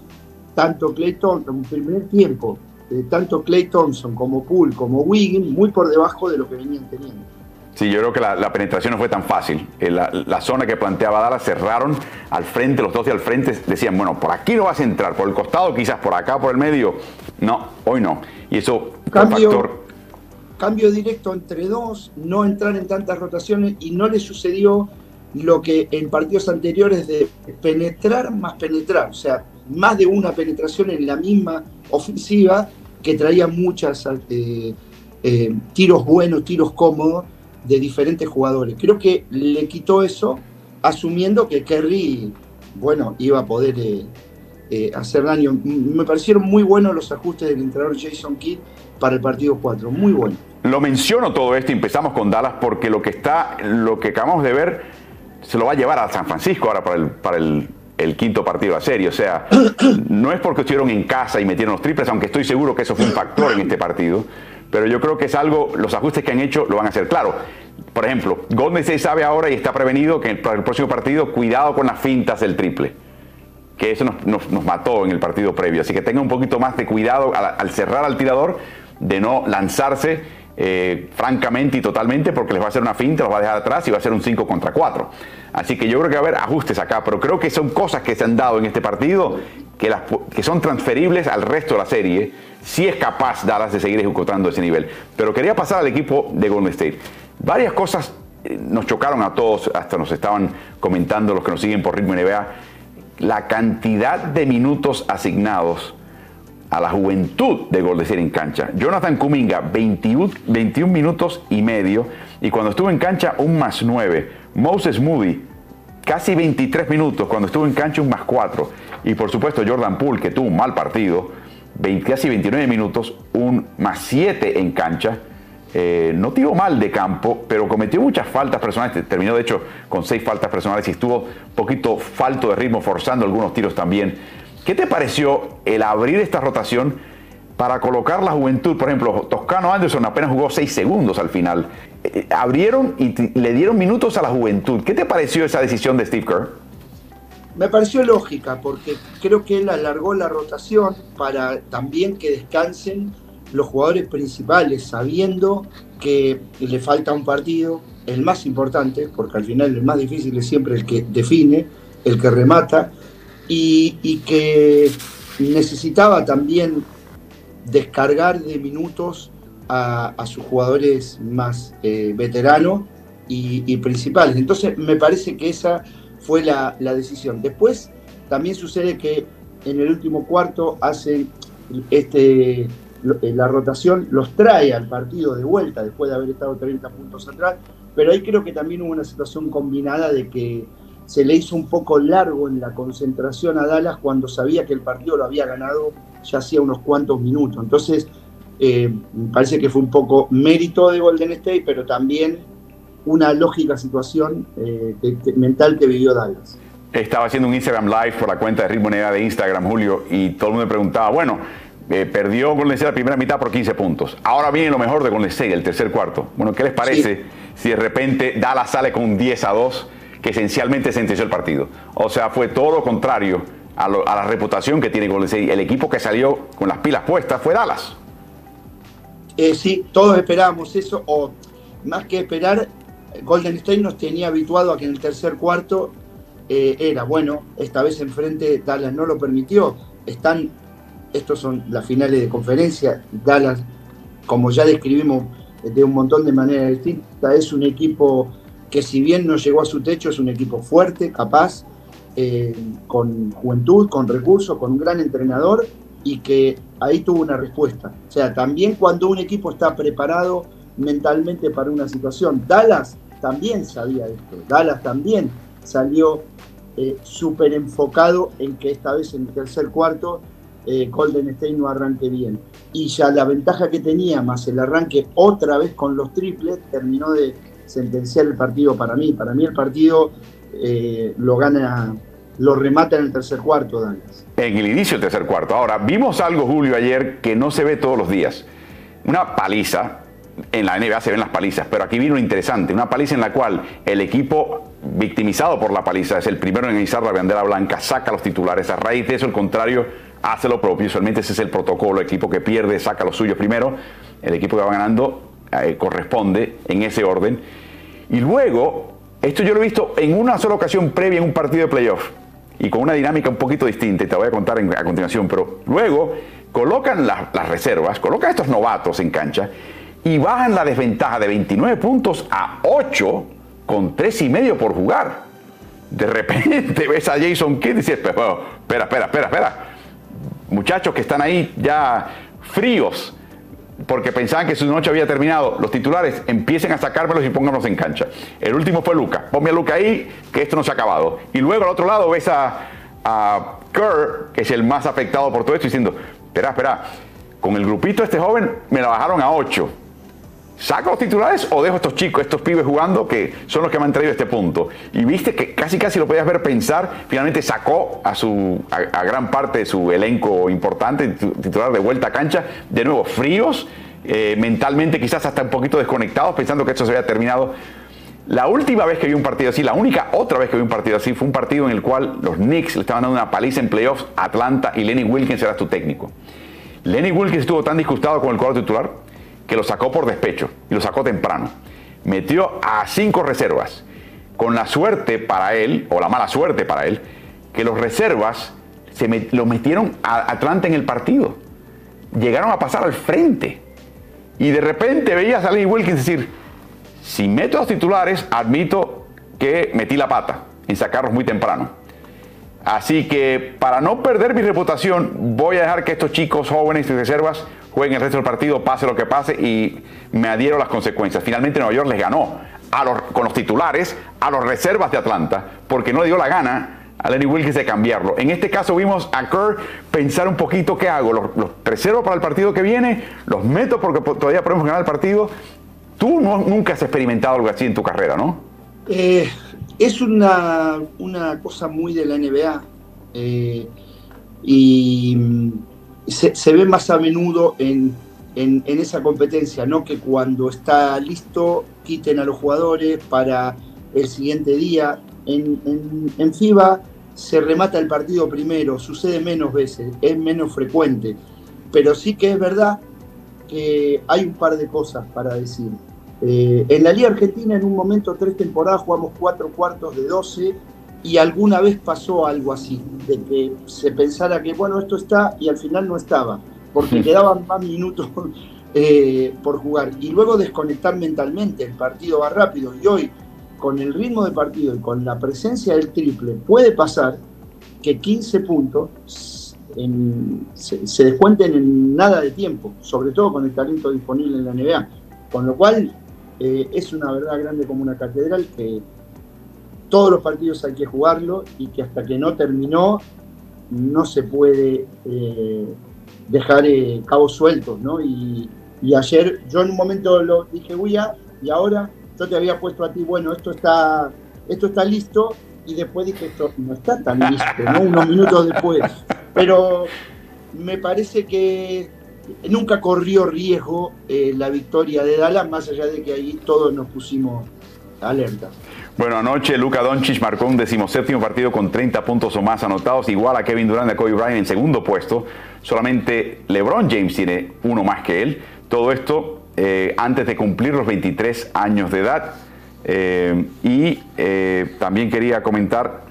tanto Clayton, un primer tiempo, tanto Clay Thompson como Poole como Wiggins, muy por debajo de lo que venían teniendo. Sí, yo creo que la, penetración no fue tan fácil. Eh, la, la, zona que planteaba Dallas cerraron al frente, los dos de al frente decían, bueno, por aquí no vas a entrar, por el costado quizás, por acá, por el medio. No, hoy no. Y eso cambio, factor... Cambio directo entre dos, no entrar en tantas rotaciones y no le sucedió lo que en partidos anteriores de penetrar más penetrar, o sea, más de una penetración en la misma ofensiva que traía muchas eh, eh, tiros buenos, tiros cómodos de diferentes jugadores. Creo que le quitó eso, asumiendo que Kerry, bueno, iba a poder eh, hacer daño. Me parecieron muy buenos los ajustes del entrenador Jason Kidd para el partido 4, muy bueno. Lo menciono todo esto, empezamos con Dallas, porque lo que está, lo que acabamos de ver, se lo va a llevar a San Francisco ahora para el, para el, el quinto partido de la serie. O sea, no es porque estuvieron en casa y metieron los triples, aunque estoy seguro que eso fue un factor en este partido pero yo creo que es algo, los ajustes que han hecho lo van a hacer. Claro, por ejemplo, Golden State sabe ahora y está prevenido que para el próximo partido, cuidado con las fintas del triple. Que eso nos, mató en el partido previo. Así que tenga un poquito más de cuidado al, cerrar al tirador, de no lanzarse eh, francamente y totalmente, porque les va a hacer una finta, los va a dejar atrás y va a ser un 5 contra 4. Así que yo creo que va a haber ajustes acá, pero creo que son cosas que se han dado en este partido que, las, que son transferibles al resto de la serie si es capaz Dallas de seguir ejecutando ese nivel. Pero quería pasar al equipo de Golden State. Varias cosas eh, nos chocaron a todos, hasta nos estaban comentando los que nos siguen por Ritmo NBA, la cantidad de minutos asignados a la juventud de Golden State en cancha. Jonathan Kuminga, 21, 21 minutos y medio, y cuando estuvo en cancha, un más 9. Moses Moody, casi 23 minutos, cuando estuvo en cancha, un más 4. Y por supuesto Jordan Poole, que tuvo un mal partido, casi 29 minutos, un más 7 en cancha. Eh, no tiró mal de campo, pero cometió muchas faltas personales. Terminó, de hecho, con 6 faltas personales y estuvo un poquito falto de ritmo, forzando algunos tiros también. ¿Qué te pareció el abrir esta rotación para colocar la juventud? Por ejemplo, Toscano Anderson apenas jugó 6 segundos al final. Eh, abrieron y le dieron minutos a la juventud. ¿Qué te pareció esa decisión de Steve Kerr? Me pareció lógica porque creo que él alargó la rotación para también que descansen los jugadores principales, sabiendo que le falta un partido, el más importante, porque al final el más difícil es siempre el que define, el que remata, y, que necesitaba también descargar de minutos a, sus jugadores más eh, veteranos y, principales. Entonces me parece que esa fue la, decisión. Después también sucede que en el último cuarto hace este, eh, la rotación, los trae al partido de vuelta después de haber estado 30 puntos atrás, pero ahí creo que también hubo una situación combinada de que se le hizo un poco largo en la concentración a Dallas cuando sabía que el partido lo había ganado ya hacía unos cuantos minutos. Entonces, eh, me parece que fue un poco mérito de Golden State, pero también una lógica situación eh, mental que vivió Dallas. Estaba haciendo un Instagram Live por la cuenta de Ritmo Moneda de Instagram, Julio, y todo el mundo me preguntaba, bueno, eh, perdió Golden State la primera mitad por 15 puntos. Ahora viene lo mejor de Golden State, el tercer cuarto. Bueno, ¿qué les parece si de repente Dallas sale con un 10 a 2 que esencialmente sentenció el partido? O sea, fue todo lo contrario a, la reputación que tiene Golden State. El equipo que salió con las pilas puestas fue Dallas. Eh, sí, todos esperábamos eso, o más que esperar, Golden State nos tenía habituado a que en el tercer cuarto eh, era, bueno, esta vez enfrente Dallas no lo permitió. Están estos son las finales de conferencia. Dallas, como ya describimos de un montón de maneras distintas, es un equipo que si bien no llegó a su techo, es un equipo fuerte, capaz, eh, con juventud, con recursos, con un gran entrenador y que ahí tuvo una respuesta. O sea, también cuando un equipo está preparado mentalmente para una situación, Dallas también sabía esto, Dallas también salió eh, súper enfocado en que esta vez en el tercer cuarto eh, Golden State no arranque bien. Y ya la ventaja que tenía, más el arranque otra vez con los triples, terminó de sentenciar el partido para mí. Para mí el partido eh, lo gana, lo remata en el tercer cuarto, Dallas. En el inicio del tercer cuarto. Ahora, vimos algo, Julio, ayer que no se ve todos los días. Una paliza. En la NBA se ven las palizas, pero aquí vino interesante, una paliza en la cual el equipo victimizado por la paliza es el primero en izar la bandera blanca, saca los titulares, a raíz de eso el contrario hace lo propio, usualmente ese es el protocolo, el equipo que pierde saca los suyos primero, el equipo que va ganando eh, corresponde en ese orden. Y luego, esto yo lo he visto en una sola ocasión previa en un partido de playoff y con una dinámica un poquito distinta, te voy a contar a continuación, pero luego colocan las reservas, colocan estos novatos en cancha y bajan la desventaja de 29 puntos a 8 con 3 y medio por jugar. De repente ves a Jason Kidd y dices, espera, espera, espera, espera muchachos que están ahí ya fríos porque pensaban que su noche había terminado, los titulares empiecen a sacármelos y pónganlos en cancha. El último fue Luca. Ponme a Luca ahí, que esto no se ha acabado. Y luego al otro lado ves a, a Kerr, que es el más afectado por todo esto, diciendo, espera, espera, con el grupito este joven me la bajaron a 8 ¿Saco los titulares o dejo a estos chicos, estos pibes jugando que son los que me han traído a este punto? Y viste que casi casi lo podías ver pensar, finalmente sacó a, su, a, gran parte de su elenco importante, titular de vuelta a cancha, de nuevo fríos, eh, mentalmente quizás hasta un poquito desconectados, pensando que esto se había terminado. La última vez que vi un partido así, la única otra vez que vi un partido así, fue un partido en el cual los Knicks le estaban dando una paliza en playoffs a Atlanta y Lenny Wilkins era tu técnico. Lenny Wilkins estuvo tan disgustado con el cuadro titular que lo sacó por despecho y lo sacó temprano. Metió a cinco reservas, con la suerte para él, o la mala suerte para él, que los reservas se lo metieron a Atlanta en el partido. Llegaron a pasar al frente. Y de repente veías a Lenny Wilkins decir, si meto a los titulares, admito que metí la pata en sacarlos muy temprano. Así que para no perder mi reputación, voy a dejar que estos chicos jóvenes y reservas jueguen el resto del partido, pase lo que pase, y me adhiero a las consecuencias. Finalmente Nueva York les ganó a los, con los titulares a los reservas de Atlanta, porque no le dio la gana a Lenny Wilkins de cambiarlo. En este caso vimos a Kerr pensar un poquito qué hago, los, los reservo para el partido que viene, los meto porque todavía podemos ganar el partido. Tú nunca has experimentado algo así en tu carrera, ¿no? Eh, es una, una, cosa muy de la NBA. Eh, y se, ve más a menudo en, esa competencia, ¿no? Que cuando está listo quiten a los jugadores para el siguiente día. En, en, FIBA se remata el partido primero, sucede menos veces, es menos frecuente. Pero sí que es verdad que hay un par de cosas para decir. Eh, en la Liga Argentina, en un momento, tres temporadas, jugamos cuatro cuartos de 12 y alguna vez pasó algo así, de que se pensara que, bueno, esto está y al final no estaba, porque quedaban más minutos eh, por jugar. Y luego desconectar mentalmente, el partido va rápido. Y hoy, con el ritmo de partido y con la presencia del triple, puede pasar que 15 puntos se, descuenten en nada de tiempo, sobre todo con el talento disponible en la NBA. Con lo cual, eh, es una verdad grande como una catedral que todos los partidos hay que jugarlo y que hasta que no terminó no se puede eh, dejar eh, cabos sueltos, ¿no? Y, ayer yo en un momento lo dije, Guía, y ahora yo te había puesto a ti, bueno, esto está, esto está listo, y después dije, esto no está tan listo, ¿no? Unos minutos después. Pero me parece que nunca corrió riesgo eh, la victoria de Dallas, más allá de que ahí todos nos pusimos alerta. Bueno, anoche Luca Doncic marcó un decimoséptimo partido con 30 puntos o más anotados, igual a Kevin Durant y a Kobe Bryant en segundo puesto. Solamente LeBron James tiene uno más que él. Todo esto eh, antes de cumplir los 23 años de edad. Eh, y eh, también quería comentar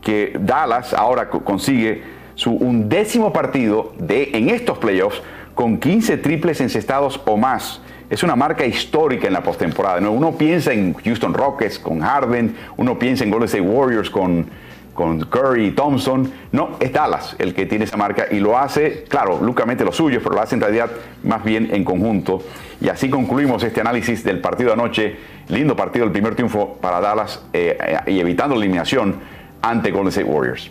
que Dallas ahora consigue su undécimo partido de, en estos playoffs con 15 triples encestados o más. Es una marca histórica en la postemporada. Uno piensa en Houston Rockets con Harden, uno piensa en Golden State Warriors con, con Curry Thompson. No, es Dallas el que tiene esa marca y lo hace, claro, lúcamente lo suyo, pero lo hace en realidad más bien en conjunto. Y así concluimos este análisis del partido de anoche. Lindo partido, el primer triunfo para Dallas eh, eh, y evitando la eliminación ante Golden State Warriors.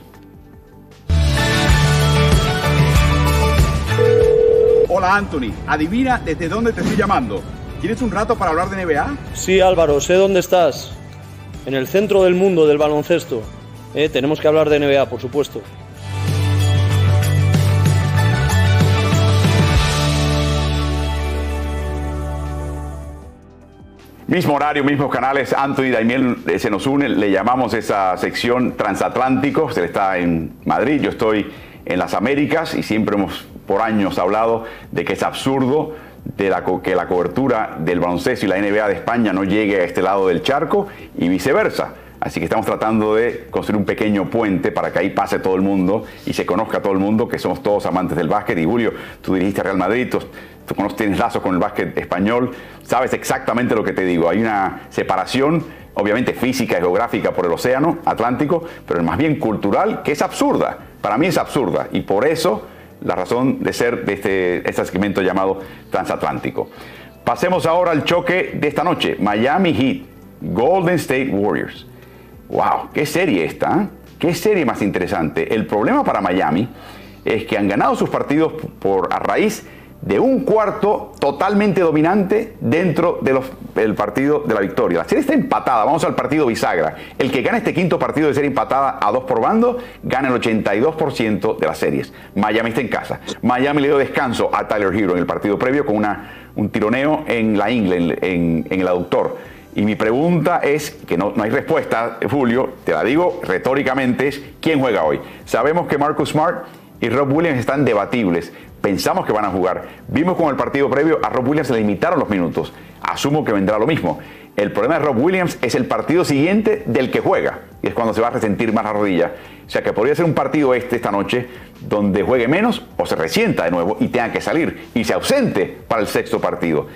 Hola Anthony, adivina desde dónde te estoy llamando. ¿Tienes un rato para hablar de NBA? Sí Álvaro, sé dónde estás. En el centro del mundo del baloncesto. Eh, tenemos que hablar de NBA, por supuesto. Mismo horario, mismos canales, Anthony y Daimiel eh, se nos unen, le llamamos esa sección transatlántico, se está en Madrid, yo estoy en las Américas y siempre hemos por años hablado de que es absurdo que la cobertura del baloncesto y la NBA de España no llegue a este lado del charco y viceversa. Así que estamos tratando de construir un pequeño puente para que ahí pase todo el mundo y se conozca todo el mundo que somos todos amantes del básquet. Y Julio, tú dirigiste Real Madrid, tú, tienes lazos con el básquet español, sabes exactamente lo que te digo. Hay una separación, obviamente física y geográfica por el océano Atlántico, pero más bien cultural, que es absurda. Para mí es absurda y por eso la razón de ser de este, este segmento llamado transatlántico. Pasemos ahora al choque de esta noche, Miami Heat, Golden State Warriors. ¡Wow! ¡Qué serie esta! ¿eh? ¡Qué serie más interesante! El problema para Miami es que han ganado sus partidos por, a raíz de un cuarto totalmente dominante dentro del partido de la victoria. La serie está empatada, vamos al partido bisagra. El que gana este quinto partido de serie empatada a dos por bando, gana el 82% de las series. Miami está en casa. Miami le dio descanso a Tyler Hero en el partido previo con una, un tironeo en la ingle, en el aductor y mi pregunta es, que no, hay respuesta, Julio, te la digo retóricamente, es ¿quién juega hoy? Sabemos que Marcus Smart y Rob Williams están debatibles. Pensamos que van a jugar. Vimos con el partido previo a Rob Williams le limitaron los minutos. Asumo que vendrá lo mismo. El problema de Rob Williams es el partido siguiente del que juega. Y es cuando se va a resentir más la rodilla. O sea que podría ser un partido este esta noche donde juegue menos o se resienta de nuevo y tenga que salir y se ausente para el sexto partido.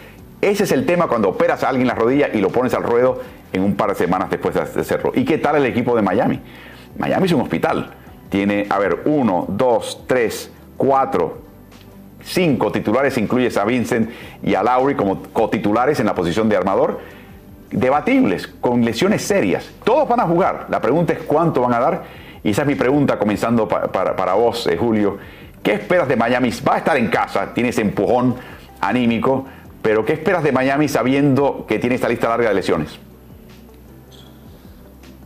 Ese es el tema cuando operas a alguien la rodilla y lo pones al ruedo en un par de semanas después de hacerlo. ¿Y qué tal el equipo de Miami? Miami es un hospital. Tiene, a ver, uno, dos, tres, cuatro, cinco titulares, incluyes a Vincent y a Lowry como cotitulares en la posición de armador. Debatibles, con lesiones serias. Todos van a jugar. La pregunta es cuánto van a dar. Y esa es mi pregunta, comenzando para, vos, eh, Julio. ¿Qué esperas de Miami? Va a estar en casa, tiene ese empujón anímico pero ¿qué esperas de Miami sabiendo que tiene esta lista larga de lesiones?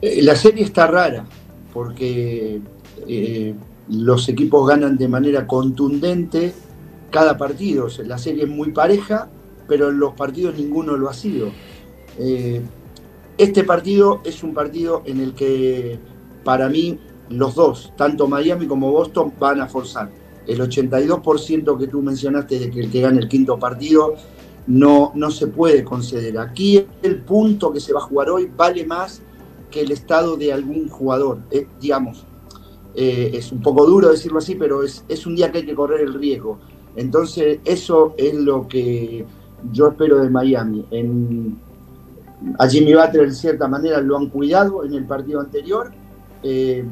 Eh, la serie está rara porque eh, los equipos ganan de manera contundente cada partido. La serie es muy pareja, pero en los partidos ninguno lo ha sido. Eh, este partido es un partido en el que para mí los dos, tanto Miami como Boston, van a forzar. El 82% que tú mencionaste de que el gane el quinto partido no, no se puede conceder. Aquí el punto que se va a jugar hoy vale más que el estado de algún jugador, digamos. Eh, es un poco duro decirlo así, pero es, es un día que hay que correr el riesgo. Entonces, eso es lo que yo espero de Miami. En, a Jimmy Butler, de cierta manera, lo han cuidado en el partido anterior. Eh,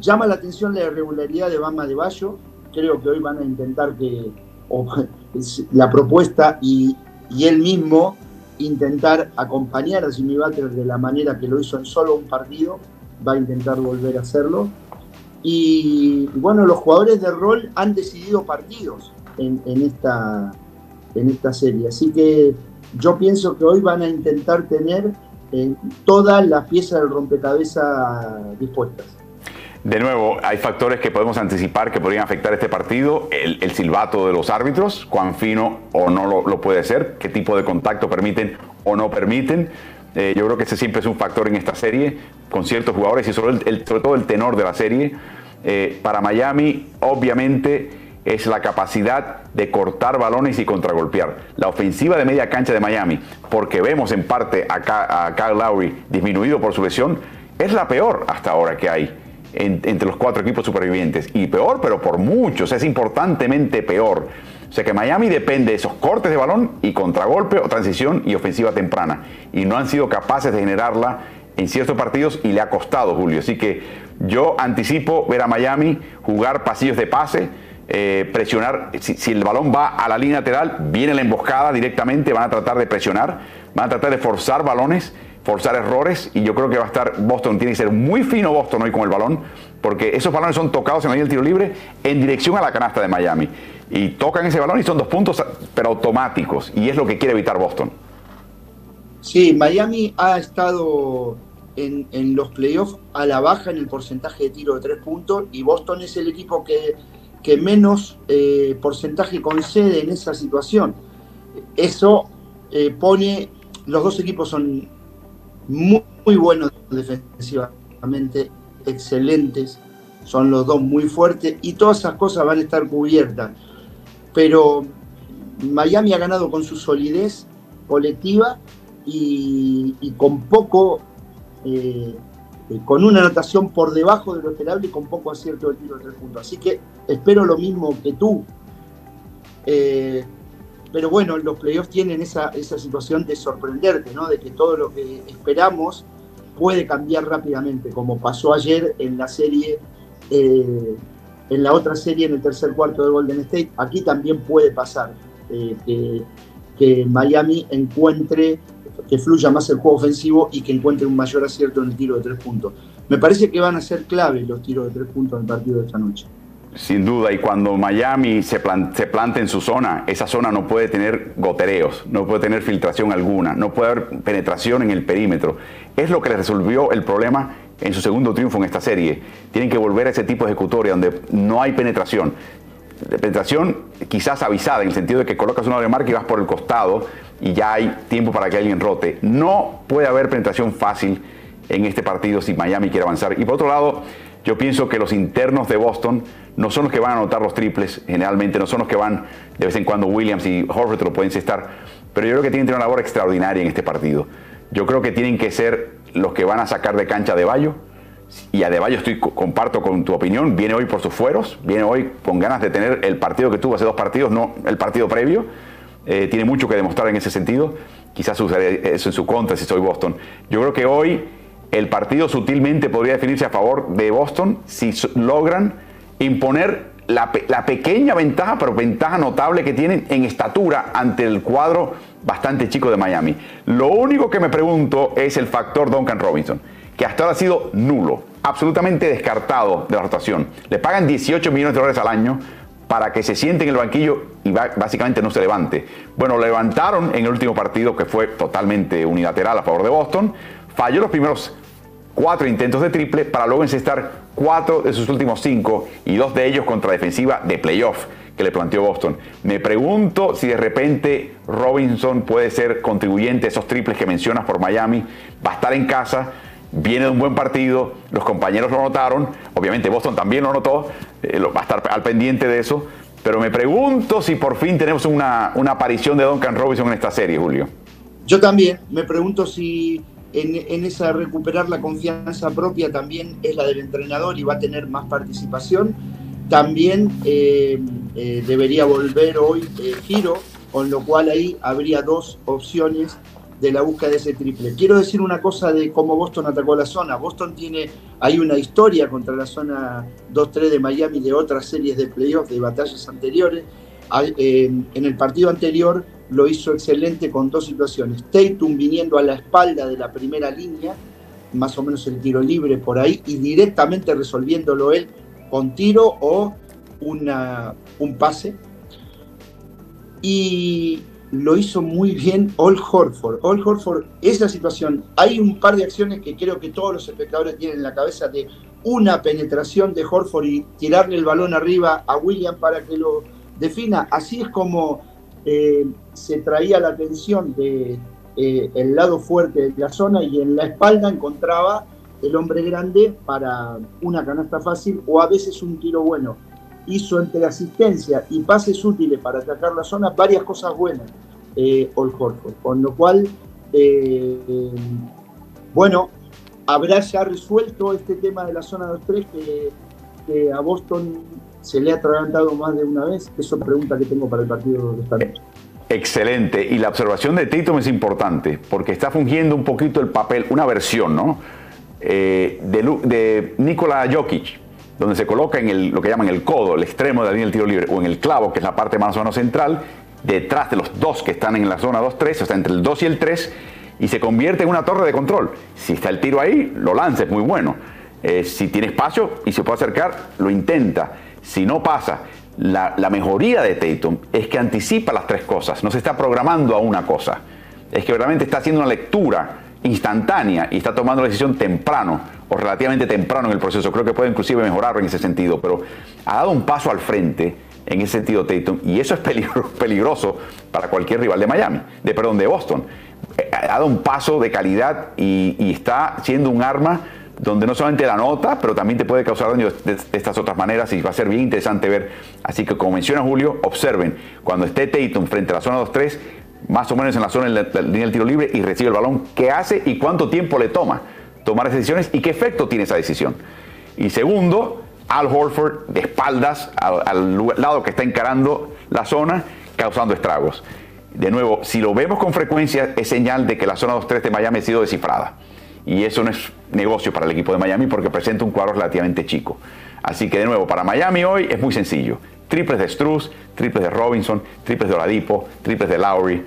llama la atención la irregularidad de Bama de Bayo. Creo que hoy van a intentar que, la propuesta y, él mismo intentar acompañar a Jimmy Butler de la manera que lo hizo en solo un partido, va a intentar volver a hacerlo. Y bueno, los jugadores de rol han decidido partidos en, esta, en esta serie, así que yo pienso que hoy van a intentar tener eh, todas las piezas del rompecabezas dispuestas. De nuevo, hay factores que podemos anticipar que podrían afectar este partido. El, silbato de los árbitros, cuán fino o no lo, puede ser, qué tipo de contacto permiten o no permiten. Eh, yo creo que ese siempre es un factor en esta serie, con ciertos jugadores y sobre, todo el tenor de la serie. Eh, para Miami, obviamente, es la capacidad de cortar balones y contragolpear. La ofensiva de media cancha de Miami, porque vemos en parte a, Kyle Lowry disminuido por su lesión, es la peor hasta ahora que hay entre los cuatro equipos supervivientes. Y peor, pero por muchos, es importantemente peor. O sea que Miami depende de esos cortes de balón y contragolpe o transición y ofensiva temprana. Y no han sido capaces de generarla en ciertos partidos y le ha costado, Julio. Así que yo anticipo ver a Miami jugar pasillos de pase, eh, presionar. Si, el balón va a la línea lateral, viene la emboscada directamente, van a tratar de presionar, van a tratar de forzar balones, forzar errores. Y yo creo que va a estar Boston, tiene que ser muy fino Boston hoy con el balón, porque esos balones son tocados en la línea tiro libre en dirección a la canasta de Miami. Y tocan ese balón y son dos puntos, pero automáticos. Y es lo que quiere evitar Boston. Sí, Miami ha estado en, los playoffs a la baja en el porcentaje de tiro de tres puntos y Boston es el equipo que, que menos eh, porcentaje concede en esa situación. Eso eh, pone, los dos equipos son muy, buenos defensivamente, excelentes, son los dos muy fuertes y todas esas cosas van a estar cubiertas. Pero Miami ha ganado con su solidez colectiva y, con poco, eh, eh, con una anotación por debajo de lo esperable y con poco acierto del tiro de tres puntos. Así que espero lo mismo que tú. Eh, pero bueno, los playoffs tienen esa, esa situación de sorprenderte, ¿no? De que todo lo que esperamos puede cambiar rápidamente, como pasó ayer en la serie, en la otra serie, en el tercer cuarto de Golden State. Aquí también puede pasar que, que Miami encuentre que fluya más el juego ofensivo y que encuentre un mayor acierto en el tiro de tres puntos. Me parece que van a ser clave los tiros de tres puntos en el partido de esta noche. Sin duda, y cuando Miami se, se plante en su zona, esa zona no puede tener gotereos, no puede tener filtración alguna, no puede haber penetración en el perímetro. Es lo que le resolvió el problema en su segundo triunfo en esta serie. Tienen que volver a ese tipo de ejecutoria donde no hay penetración de penetración quizás avisada, en el sentido de que colocas una de marca y vas por el costado y ya hay tiempo para que alguien rote. No puede haber penetración fácil en este partido si Miami quiere avanzar. Y por otro lado, yo pienso que los internos de Boston no son los que van a anotar los triples, generalmente no son los que van de vez en cuando Williams y Horford lo pueden estar, pero yo creo que tienen que tener una labor extraordinaria en este partido. Yo creo que tienen que ser los que van a sacar de cancha de Bayo, y Adebayo estoy comparto con tu opinión, viene hoy por sus fueros, viene hoy con ganas de tener el partido que tuvo hace dos partidos, no el partido previo. Eh, tiene mucho que demostrar en ese sentido. Quizás eso en su contra si soy Boston. Yo creo que hoy el partido sutilmente podría definirse a favor de Boston si logran imponer la, la, pequeña ventaja, pero ventaja notable que tienen en estatura ante el cuadro bastante chico de Miami. Lo único que me pregunto es el factor Duncan Robinson que hasta ahora ha sido nulo, absolutamente descartado de la rotación. Le pagan 18 millones de dólares al año para que se siente en el banquillo y básicamente no se levante. Bueno, lo levantaron en el último partido que fue totalmente unilateral a favor de Boston. Falló los primeros cuatro intentos de triple para luego encestar cuatro de sus últimos cinco y dos de ellos contra defensiva de playoff que le planteó Boston. Me pregunto si de repente Robinson puede ser contribuyente a esos triples que mencionas por Miami. Va a estar en casa viene de un buen partido, los compañeros lo notaron, obviamente Boston también lo notó, eh, va a estar al pendiente de eso, pero me pregunto si por fin tenemos una, aparición de Duncan Robinson en esta serie, Julio. Yo también, me pregunto si en, esa recuperar la confianza propia también es la del entrenador y va a tener más participación. También eh, eh, debería volver hoy Giro, con lo cual ahí habría dos opciones de la búsqueda de ese triple. Quiero decir una cosa de cómo Boston atacó la zona. Boston tiene, hay una historia contra la zona 2-3 de Miami de otras series de playoffs, de batallas anteriores. Eh, en el partido anterior lo hizo excelente con dos situaciones. Tatum viniendo a la espalda de la primera línea, más o menos el tiro libre por ahí, y directamente resolviéndolo él con tiro o una, un pase. Y lo hizo muy bien All Horford. All Horford, esa situación, hay un par de acciones que creo que todos los espectadores tienen en la cabeza de una penetración de Horford y tirarle el balón arriba a William para que lo defina. Así es como eh, se traía la atención de eh, el lado fuerte de la zona y en la espalda encontraba el hombre grande para una canasta fácil o a veces un tiro bueno hizo entre asistencia y pases útiles para atacar la zona varias cosas buenas, eh, Con lo cual, eh, bueno, ¿Habrá ya resuelto este tema de la zona 2-3 que, a Boston se le ha atragantado más de una vez? Eso es pregunta que tengo para el partido de esta noche. Excelente. Y la observación de Tatum es importante porque está fungiendo un poquito el papel, una versión, ¿no? Eh, de, de Nikola Jokic, donde se coloca en el, lo que llaman el codo, el extremo de la línea del tiro libre, o en el clavo, que es la parte más o menos central, detrás de los dos que están en la zona 2-3, o sea, entre el 2 y el 3, y se convierte en una torre de control. Si está el tiro ahí, lo lanza, es muy bueno. Eh, si tiene espacio y se puede acercar, lo intenta. Si no pasa, la, mejoría de Tatum es que anticipa las tres cosas, no se está programando a una cosa. Es que realmente está haciendo una lectura instantánea y está tomando la decisión temprano o relativamente temprano en el proceso. Creo que puede inclusive mejorar en ese sentido, pero ha dado un paso al frente en ese sentido Tatum y eso es peligroso para cualquier rival de Miami, de perdón, de Boston. Ha dado un paso de calidad y, está siendo un arma donde no solamente la nota, pero también te puede causar daño de, estas otras maneras y va a ser bien interesante ver. Así que como menciona Julio, observen, cuando esté Tatum frente a la zona 2-3, más o menos en la zona de la línea del tiro libre y recibe el balón, qué hace y cuánto tiempo le toma tomar esas decisiones y qué efecto tiene esa decisión. Y segundo, Al Horford de espaldas al, lado que está encarando la zona, causando estragos. De nuevo, si lo vemos con frecuencia, es señal de que la zona 2-3 de Miami ha sido descifrada. Y eso no es negocio para el equipo de Miami porque presenta un cuadro relativamente chico. Así que de nuevo, para Miami hoy es muy sencillo. Triples de Struz, triples de Robinson, triples de Oladipo, triples de Lowry,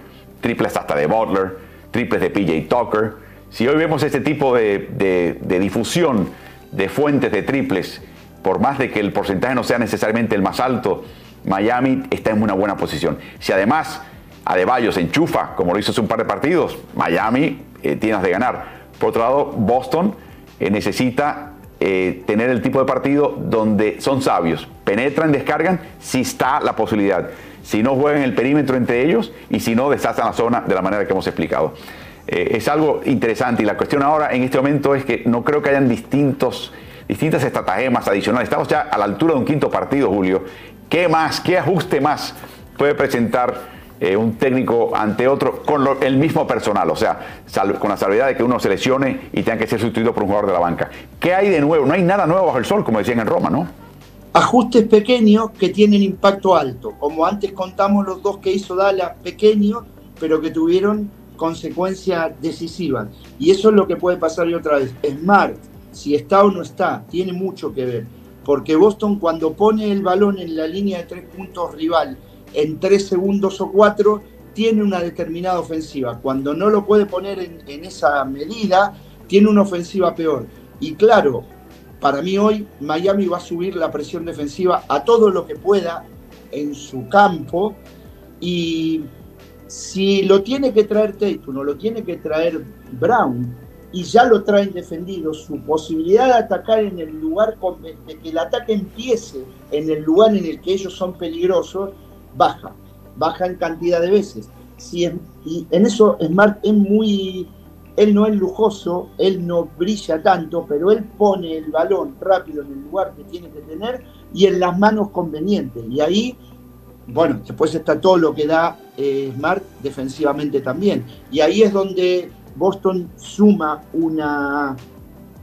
triples hasta de Butler, triples de PJ Tucker. Si hoy vemos este tipo de, de difusión de fuentes de triples, por más de que el porcentaje no sea necesariamente el más alto, Miami está en una buena posición. Si además Adebayo se enchufa, como lo hizo hace un par de partidos, Miami eh, tiene de ganar. Por otro lado, Boston eh, necesita eh, tener el tipo de partido donde son sabios, penetran, descargan, si está la posibilidad. Si no juegan el perímetro entre ellos y si no deshacen la zona de la manera que hemos explicado. es algo interesante y la cuestión ahora en este momento es que no creo que hayan distintos distintas estratagemas adicionales. Estamos ya a la altura de un quinto partido, Julio. ¿Qué más, qué ajuste más puede presentar eh, un técnico ante otro con el mismo personal? O sea, con la salvedad de que uno se lesione y tenga que ser sustituido por un jugador de la banca. ¿Qué hay de nuevo? No hay nada nuevo bajo el sol, como decían en Roma, ¿no? Ajustes pequeños que tienen impacto alto, como antes contamos los dos que hizo Dallas, pequeños, pero que tuvieron consecuencias decisivas. Y eso es lo que puede pasar y otra vez. Smart, si está o no está, tiene mucho que ver. Porque Boston cuando pone el balón en la línea de tres puntos rival en tres segundos o cuatro, tiene una determinada ofensiva. Cuando no lo puede poner en, esa medida, tiene una ofensiva peor. Y claro, para mí hoy Miami va a subir la presión defensiva a todo lo que pueda en su campo. Y si lo tiene que traer Tatum o lo tiene que traer Brown, y ya lo traen defendido, su posibilidad de atacar en el lugar, de que el ataque empiece en el lugar en el que ellos son peligrosos, baja, baja en cantidad de veces. Si y en eso Smart es muy, él no es lujoso, él no brilla tanto, pero él pone el balón rápido en el lugar que tiene que tener y en las manos convenientes. Y ahí, bueno, después está todo lo que da eh, Smart defensivamente también. Y ahí es donde Boston suma una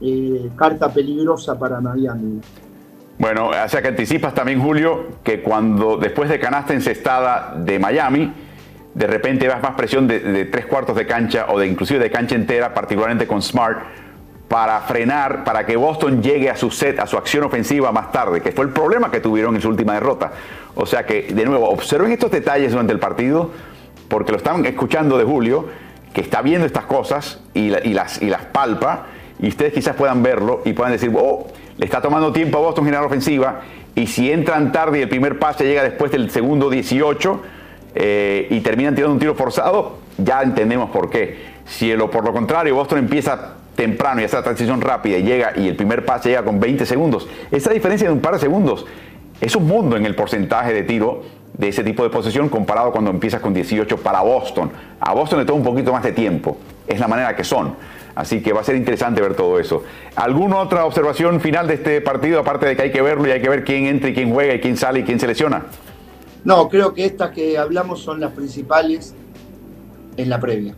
eh, carta peligrosa para Miami. Bueno, o sea que anticipas también, Julio, que cuando después de canasta encestada de Miami, de repente vas más presión de, tres cuartos de cancha o de inclusive de cancha entera, particularmente con Smart, para frenar, para que Boston llegue a su set, a su acción ofensiva más tarde, que fue el problema que tuvieron en su última derrota. O sea que, de nuevo, observen estos detalles durante el partido, porque lo estaban escuchando de Julio que está viendo estas cosas y, las, y las palpa, y ustedes quizás puedan verlo y puedan decir, oh, le está tomando tiempo a Boston generar ofensiva, y si entran tarde y el primer pase llega después del segundo 18 eh, y terminan tirando un tiro forzado, ya entendemos por qué. Si lo, por lo contrario Boston empieza temprano y hace la transición rápida y llega y el primer pase llega con 20 segundos, esa diferencia de un par de segundos es un mundo en el porcentaje de tiro de ese tipo de posesión comparado cuando empiezas con 18 para Boston. A Boston le toma un poquito más de tiempo, es la manera que son. Así que va a ser interesante ver todo eso. ¿Alguna otra observación final de este partido, aparte de que hay que verlo y hay que ver quién entra y quién juega y quién sale y quién se lesiona? No, creo que estas que hablamos son las principales en la previa.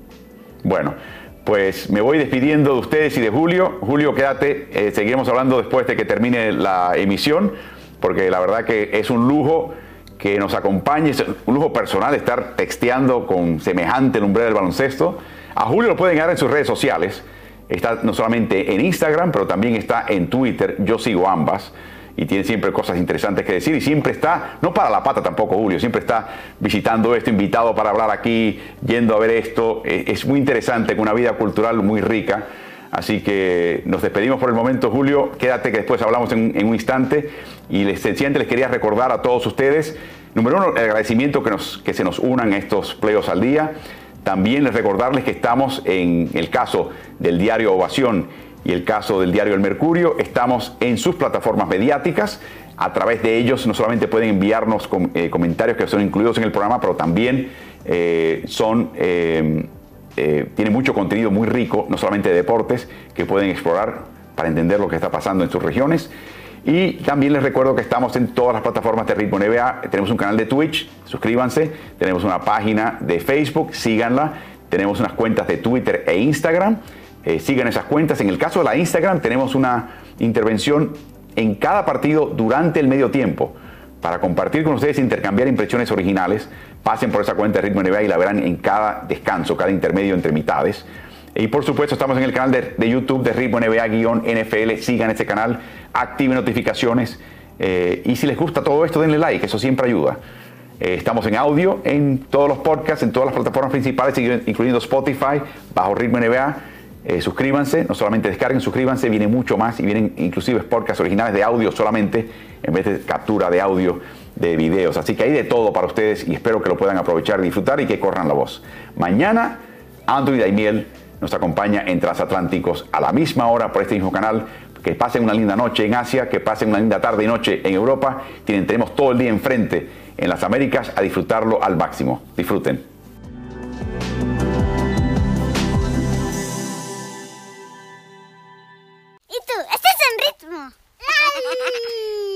Bueno, pues me voy despidiendo de ustedes y de Julio. Julio, quédate, eh, seguiremos hablando después de que termine la emisión, porque la verdad que es un lujo que nos acompañe, es un lujo personal estar texteando con semejante lumbre del baloncesto. A Julio lo pueden ver en sus redes sociales. Está no solamente en Instagram, pero también está en Twitter. Yo sigo ambas y tiene siempre cosas interesantes que decir y siempre está, no para la pata tampoco Julio, siempre está visitando esto, invitado para hablar aquí, yendo a ver esto. Eh, es muy interesante, con una vida cultural muy rica. Así que nos despedimos por el momento, Julio. Quédate que después hablamos en, un instante. Y les, sencillamente les quería recordar a todos ustedes, número uno, el agradecimiento que, nos, que se nos unan estos pleos al día. También les recordarles que estamos en el caso del diario Ovación y el caso del diario El Mercurio, estamos en sus plataformas mediáticas. A través de ellos no solamente pueden enviarnos eh, comentarios que son incluidos en el programa, pero también eh, son, eh, tienen mucho contenido muy rico, no solamente de deportes, que pueden explorar para entender lo que está pasando en sus regiones. Y también les recuerdo que estamos en todas las plataformas de Ritmo NBA. Tenemos un canal de Twitch, suscríbanse. Tenemos una página de Facebook, síganla. Tenemos unas cuentas de Twitter e Instagram. Eh, sigan esas cuentas. En el caso de la Instagram tenemos una intervención en cada partido durante el medio tiempo para compartir con ustedes, intercambiar impresiones originales. Pasen por esa cuenta de Ritmo NBA y la verán en cada descanso, cada intermedio entre mitades. Y por supuesto estamos en el canal de, YouTube de Ritmo NBA-NFL. Sigan ese canal, activen notificaciones. Eh, y si les gusta todo esto, denle like, eso siempre ayuda. Eh, estamos en audio, en todos los podcasts, en todas las plataformas principales, incluyendo Spotify, bajo Ritmo NBA. Eh, suscríbanse, no solamente descarguen, suscríbanse, viene mucho más y vienen inclusive podcasts originales de audio solamente, en vez de captura de audio de videos. Así que hay de todo para ustedes y espero que lo puedan aprovechar, disfrutar y que corran la voz. Mañana, Anthony Daimiel nos acompaña en Transatlánticos a la misma hora por este mismo canal. Que pasen una linda noche en Asia, que pasen una linda tarde y noche en Europa. Tienen, tenemos todo el día enfrente en las Américas a disfrutarlo al máximo. Disfruten. ¿Y tú? ¿Estás en ritmo?